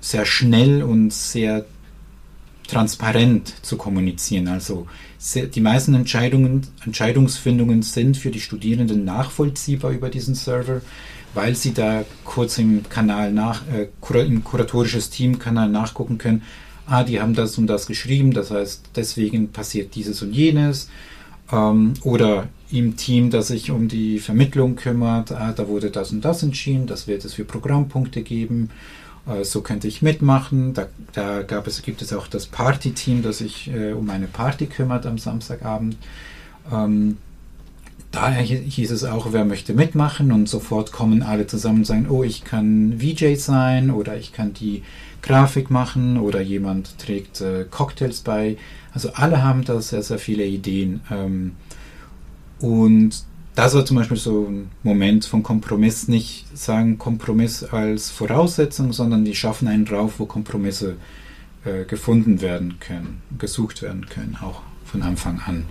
sehr schnell und sehr transparent zu kommunizieren. Also sehr, die meisten Entscheidungen, Entscheidungsfindungen sind für die Studierenden nachvollziehbar über diesen Server weil sie da kurz im Kanal nach, äh, im kuratorisches Team-Kanal nachgucken können, ah, die haben das und das geschrieben, das heißt, deswegen passiert dieses und jenes. Ähm, oder im Team, das sich um die Vermittlung kümmert, ah, da wurde das und das entschieden, das wird es für Programmpunkte geben, äh, so könnte ich mitmachen. Da, da gab es, gibt es auch das Party-Team, das sich äh, um eine Party kümmert am Samstagabend. Ähm, daher hieß es auch, wer möchte mitmachen und sofort kommen alle zusammen und sagen, oh, ich kann VJ sein oder ich kann die Grafik machen oder jemand trägt äh, Cocktails bei. Also alle haben da sehr, sehr viele Ideen. Ähm, und das war zum Beispiel so ein Moment von Kompromiss, nicht sagen Kompromiss als Voraussetzung, sondern die schaffen einen drauf, wo Kompromisse äh, gefunden werden können, gesucht werden können, auch von Anfang an.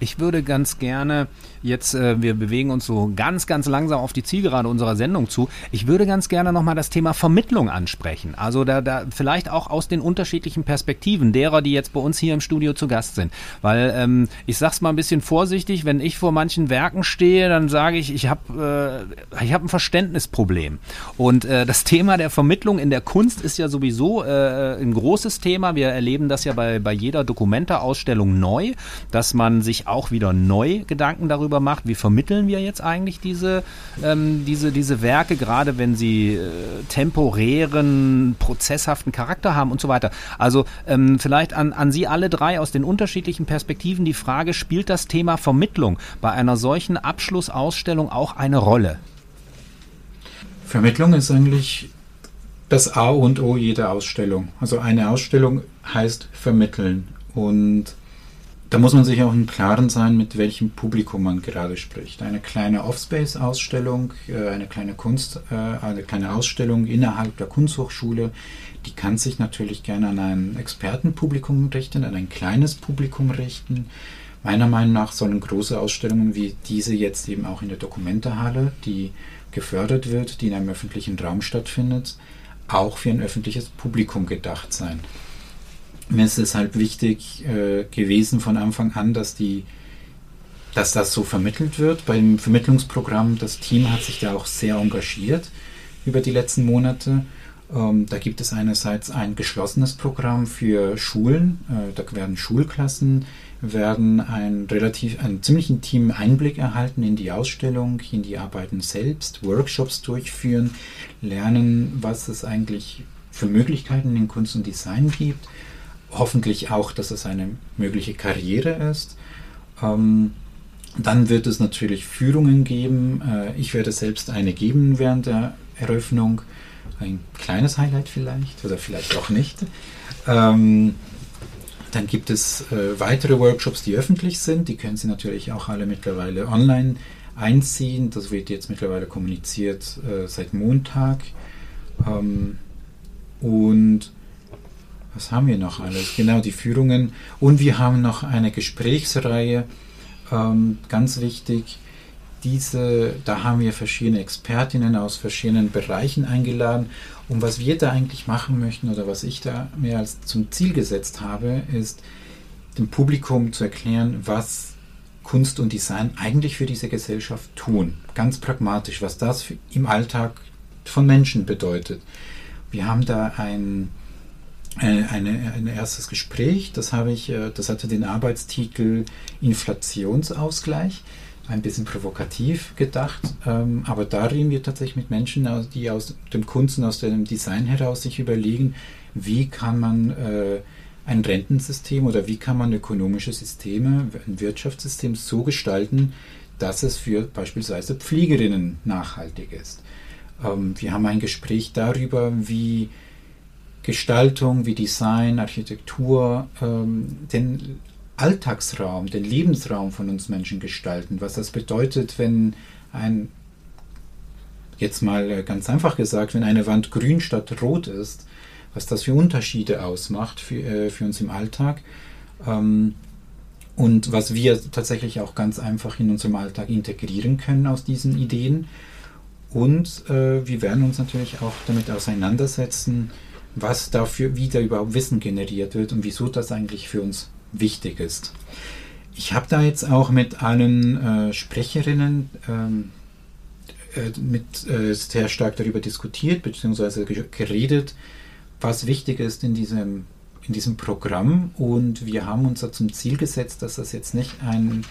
Ich würde ganz gerne jetzt, äh, wir bewegen uns so ganz, ganz langsam auf die Zielgerade unserer Sendung zu. Ich würde ganz gerne nochmal das Thema Vermittlung ansprechen. Also da, da vielleicht auch aus den unterschiedlichen Perspektiven derer, die jetzt bei uns hier im Studio zu Gast sind. Weil ähm, ich sag's mal ein bisschen vorsichtig, wenn ich vor manchen Werken stehe, dann sage ich, ich habe äh, ich hab ein Verständnisproblem. Und äh, das Thema der Vermittlung in der Kunst ist ja sowieso äh, ein großes Thema. Wir erleben das ja bei, bei jeder Dokumenta-Ausstellung neu, dass man sich auch wieder neu Gedanken darüber macht, wie vermitteln wir jetzt eigentlich diese, ähm, diese, diese Werke, gerade wenn sie äh, temporären, prozesshaften Charakter haben und so weiter. Also ähm, vielleicht an, an Sie alle drei aus den unterschiedlichen Perspektiven die Frage, spielt das Thema Vermittlung bei einer solchen Abschlussausstellung auch eine Rolle?
Vermittlung ist eigentlich das A und O jeder Ausstellung. Also eine Ausstellung heißt vermitteln. Und da muss man sich auch im Klaren sein, mit welchem Publikum man gerade spricht. Eine kleine Offspace-Ausstellung, äh, eine kleine Kunst, äh, eine kleine Ausstellung innerhalb der Kunsthochschule, die kann sich natürlich gerne an ein Expertenpublikum richten, an ein kleines Publikum richten. Meiner Meinung nach sollen große Ausstellungen wie diese jetzt eben auch in der Dokumentehalle, die gefördert wird, die in einem öffentlichen Raum stattfindet, auch für ein öffentliches Publikum gedacht sein. Mir ist es halt wichtig äh, gewesen von Anfang an, dass die dass das so vermittelt wird. Beim Vermittlungsprogramm, das Team hat sich da auch sehr engagiert über die letzten Monate. Ähm, da gibt es einerseits ein geschlossenes Programm für Schulen, äh, da werden Schulklassen, werden ein relativ, einen ziemlich intimen Einblick erhalten in die Ausstellung, in die Arbeiten selbst, Workshops durchführen, lernen, was es eigentlich für Möglichkeiten in Kunst und Design gibt hoffentlich auch, dass es eine mögliche Karriere ist. Ähm, dann wird es natürlich Führungen geben. Äh, ich werde selbst eine geben während der Eröffnung. Ein kleines Highlight vielleicht oder vielleicht auch nicht. Ähm, dann gibt es äh, weitere Workshops, die öffentlich sind. Die können Sie natürlich auch alle mittlerweile online einziehen. Das wird jetzt mittlerweile kommuniziert äh, seit Montag. Ähm, und was haben wir noch alles? Genau, die Führungen. Und wir haben noch eine Gesprächsreihe, ähm, ganz wichtig. Diese, da haben wir verschiedene Expertinnen aus verschiedenen Bereichen eingeladen. Und was wir da eigentlich machen möchten oder was ich da mir als zum Ziel gesetzt habe, ist dem Publikum zu erklären, was Kunst und Design eigentlich für diese Gesellschaft tun. Ganz pragmatisch, was das im Alltag von Menschen bedeutet. Wir haben da ein eine, eine, ein erstes Gespräch. Das habe ich, äh, das hatte den Arbeitstitel Inflationsausgleich. Ein bisschen provokativ gedacht, ähm, aber da reden wir tatsächlich mit Menschen, die aus dem Kunst und aus dem Design heraus sich überlegen, wie kann man äh, ein Rentensystem oder wie kann man ökonomische Systeme, ein Wirtschaftssystem so gestalten, dass es für beispielsweise Pflegerinnen nachhaltig ist. Ähm, wir haben ein Gespräch darüber, wie Gestaltung wie Design, Architektur, ähm, den Alltagsraum, den Lebensraum von uns Menschen gestalten. Was das bedeutet, wenn ein, jetzt mal ganz einfach gesagt, wenn eine Wand grün statt rot ist, was das für Unterschiede ausmacht für, äh, für uns im Alltag. Ähm, und was wir tatsächlich auch ganz einfach in unserem Alltag integrieren können aus diesen Ideen. Und äh, wir werden uns natürlich auch damit auseinandersetzen, was dafür, wie da überhaupt Wissen generiert wird und wieso das eigentlich für uns wichtig ist. Ich habe da jetzt auch mit allen äh, Sprecherinnen ähm, äh, mit, äh, sehr stark darüber diskutiert bzw. geredet, was wichtig ist in diesem, in diesem Programm. Und wir haben uns da zum Ziel gesetzt, dass das jetzt nicht ein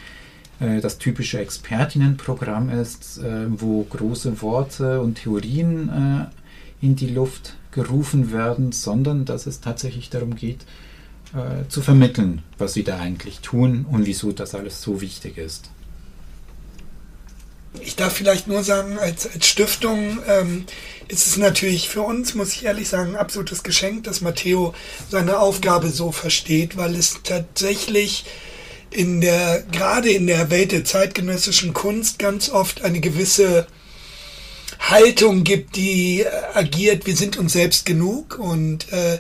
äh, das typische Expertinnenprogramm ist, äh, wo große Worte und Theorien äh, in die Luft gerufen werden, sondern dass es tatsächlich darum geht, äh, zu vermitteln, was sie da eigentlich tun und wieso das alles so wichtig ist.
Ich darf vielleicht nur sagen, als, als Stiftung ähm, ist es natürlich für uns, muss ich ehrlich sagen, ein absolutes Geschenk, dass Matteo seine Aufgabe so versteht, weil es tatsächlich in der, gerade in der Welt der zeitgenössischen Kunst ganz oft eine gewisse Haltung gibt, die äh, agiert, wir sind uns selbst genug und äh,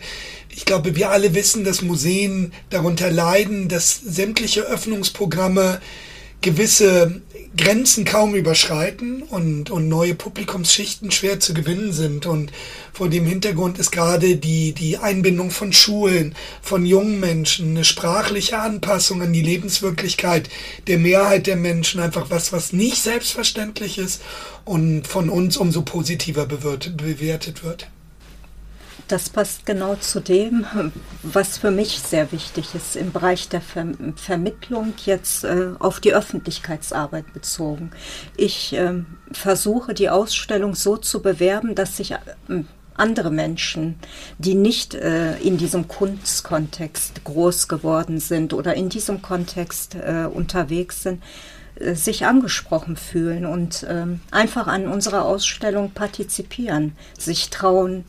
ich glaube, wir alle wissen, dass Museen darunter leiden, dass sämtliche Öffnungsprogramme gewisse Grenzen kaum überschreiten und, und neue Publikumsschichten schwer zu gewinnen sind. Und vor dem Hintergrund ist gerade die, die Einbindung von Schulen, von jungen Menschen, eine sprachliche Anpassung an die Lebenswirklichkeit der Mehrheit der Menschen einfach was, was nicht selbstverständlich ist und von uns umso positiver bewertet wird.
Das passt genau zu dem, was für mich sehr wichtig ist im Bereich der Ver Vermittlung jetzt äh, auf die Öffentlichkeitsarbeit bezogen. Ich äh, versuche die Ausstellung so zu bewerben, dass sich äh, andere Menschen, die nicht äh, in diesem Kunstkontext groß geworden sind oder in diesem Kontext äh, unterwegs sind, äh, sich angesprochen fühlen und ähm, einfach an unserer Ausstellung partizipieren, sich trauen,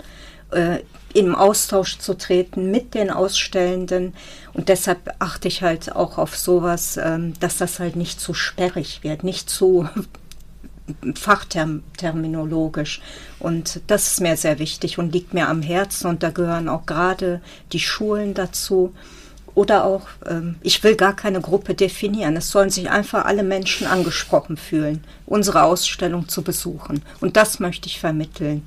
äh, im Austausch zu treten mit den Ausstellenden. Und deshalb achte ich halt auch auf sowas, ähm, dass das halt nicht zu sperrig wird, nicht zu fachterminologisch. Und das ist mir sehr wichtig und liegt mir am Herzen. Und da gehören auch gerade die Schulen dazu. Oder auch, ähm, ich will gar keine Gruppe definieren. Es sollen sich einfach alle Menschen angesprochen fühlen, unsere Ausstellung zu besuchen. Und das möchte ich vermitteln.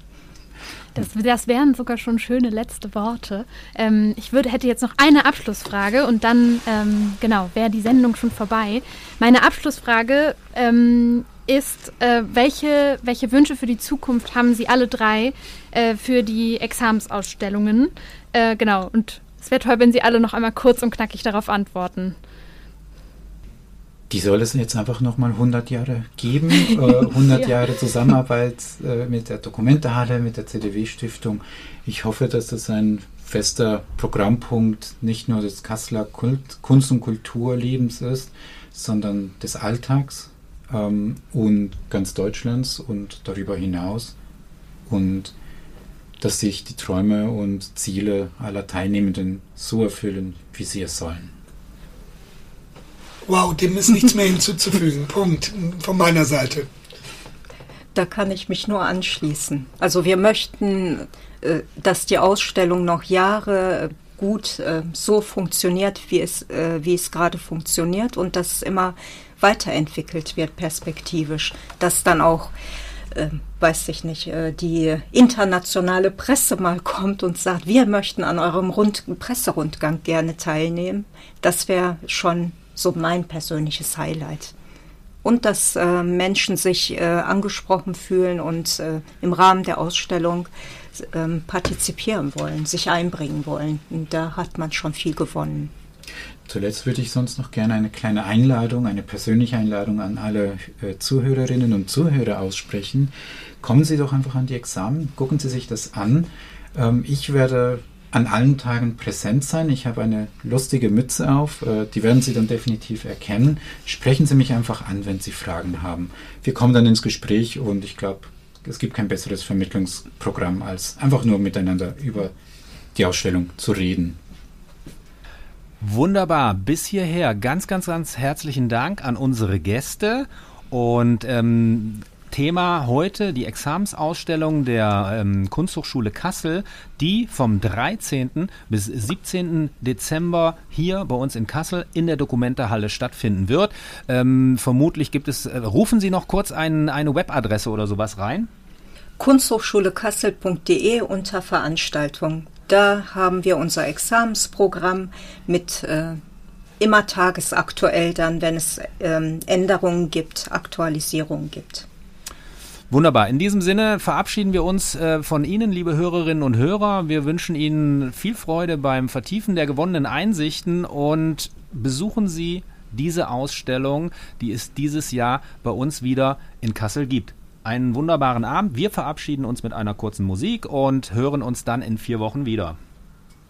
Das, das wären sogar schon schöne letzte Worte. Ähm, ich würde, hätte jetzt noch eine Abschlussfrage und dann, ähm, genau, wäre die Sendung schon vorbei. Meine Abschlussfrage ähm, ist, äh, welche, welche Wünsche für die Zukunft haben Sie alle drei äh, für die Examensausstellungen? Äh, genau, und es wäre toll, wenn Sie alle noch einmal kurz und knackig darauf antworten.
Die soll es jetzt einfach nochmal 100 Jahre geben. Äh, 100 ja. Jahre Zusammenarbeit äh, mit der Dokumentehalle, mit der CDW-Stiftung. Ich hoffe, dass das ein fester Programmpunkt nicht nur des Kasseler Kult, Kunst- und Kulturlebens ist, sondern des Alltags ähm, und ganz Deutschlands und darüber hinaus. Und dass sich die Träume und Ziele aller Teilnehmenden so erfüllen, wie sie es sollen.
Wow, dem ist nichts mehr hinzuzufügen. Punkt. Von meiner Seite.
Da kann ich mich nur anschließen. Also wir möchten, äh, dass die Ausstellung noch Jahre gut äh, so funktioniert, wie es, äh, wie es gerade funktioniert und dass es immer weiterentwickelt wird perspektivisch, dass dann auch äh, weiß ich nicht, äh, die internationale Presse mal kommt und sagt, wir möchten an eurem Rund Presserundgang gerne teilnehmen. Das wäre schon so mein persönliches Highlight. Und dass äh, Menschen sich äh, angesprochen fühlen und äh, im Rahmen der Ausstellung ähm, partizipieren wollen, sich einbringen wollen. Und da hat man schon viel gewonnen.
Zuletzt würde ich sonst noch gerne eine kleine Einladung, eine persönliche Einladung an alle äh, Zuhörerinnen und Zuhörer aussprechen. Kommen Sie doch einfach an die Examen, gucken Sie sich das an. Ähm, ich werde an allen Tagen präsent sein. Ich habe eine lustige Mütze auf, äh, die werden Sie dann definitiv erkennen. Sprechen Sie mich einfach an, wenn Sie Fragen haben. Wir kommen dann ins Gespräch und ich glaube, es gibt kein besseres Vermittlungsprogramm, als einfach nur miteinander über die Ausstellung zu reden.
Wunderbar, bis hierher ganz, ganz, ganz herzlichen Dank an unsere Gäste und ähm, Thema heute die Examensausstellung der ähm, Kunsthochschule Kassel, die vom 13. bis 17. Dezember hier bei uns in Kassel in der Dokumentehalle stattfinden wird. Ähm, vermutlich gibt es, äh, rufen Sie noch kurz ein, eine Webadresse oder sowas rein?
Kunsthochschulekassel.de unter Veranstaltung. Da haben wir unser Examensprogramm mit äh, immer tagesaktuell dann, wenn es ähm, Änderungen gibt, Aktualisierungen gibt.
Wunderbar. In diesem Sinne verabschieden wir uns äh, von Ihnen, liebe Hörerinnen und Hörer. Wir wünschen Ihnen viel Freude beim Vertiefen der gewonnenen Einsichten und besuchen Sie diese Ausstellung, die es dieses Jahr bei uns wieder in Kassel gibt. Einen wunderbaren Abend. Wir verabschieden uns mit einer kurzen Musik und hören uns dann in vier Wochen wieder.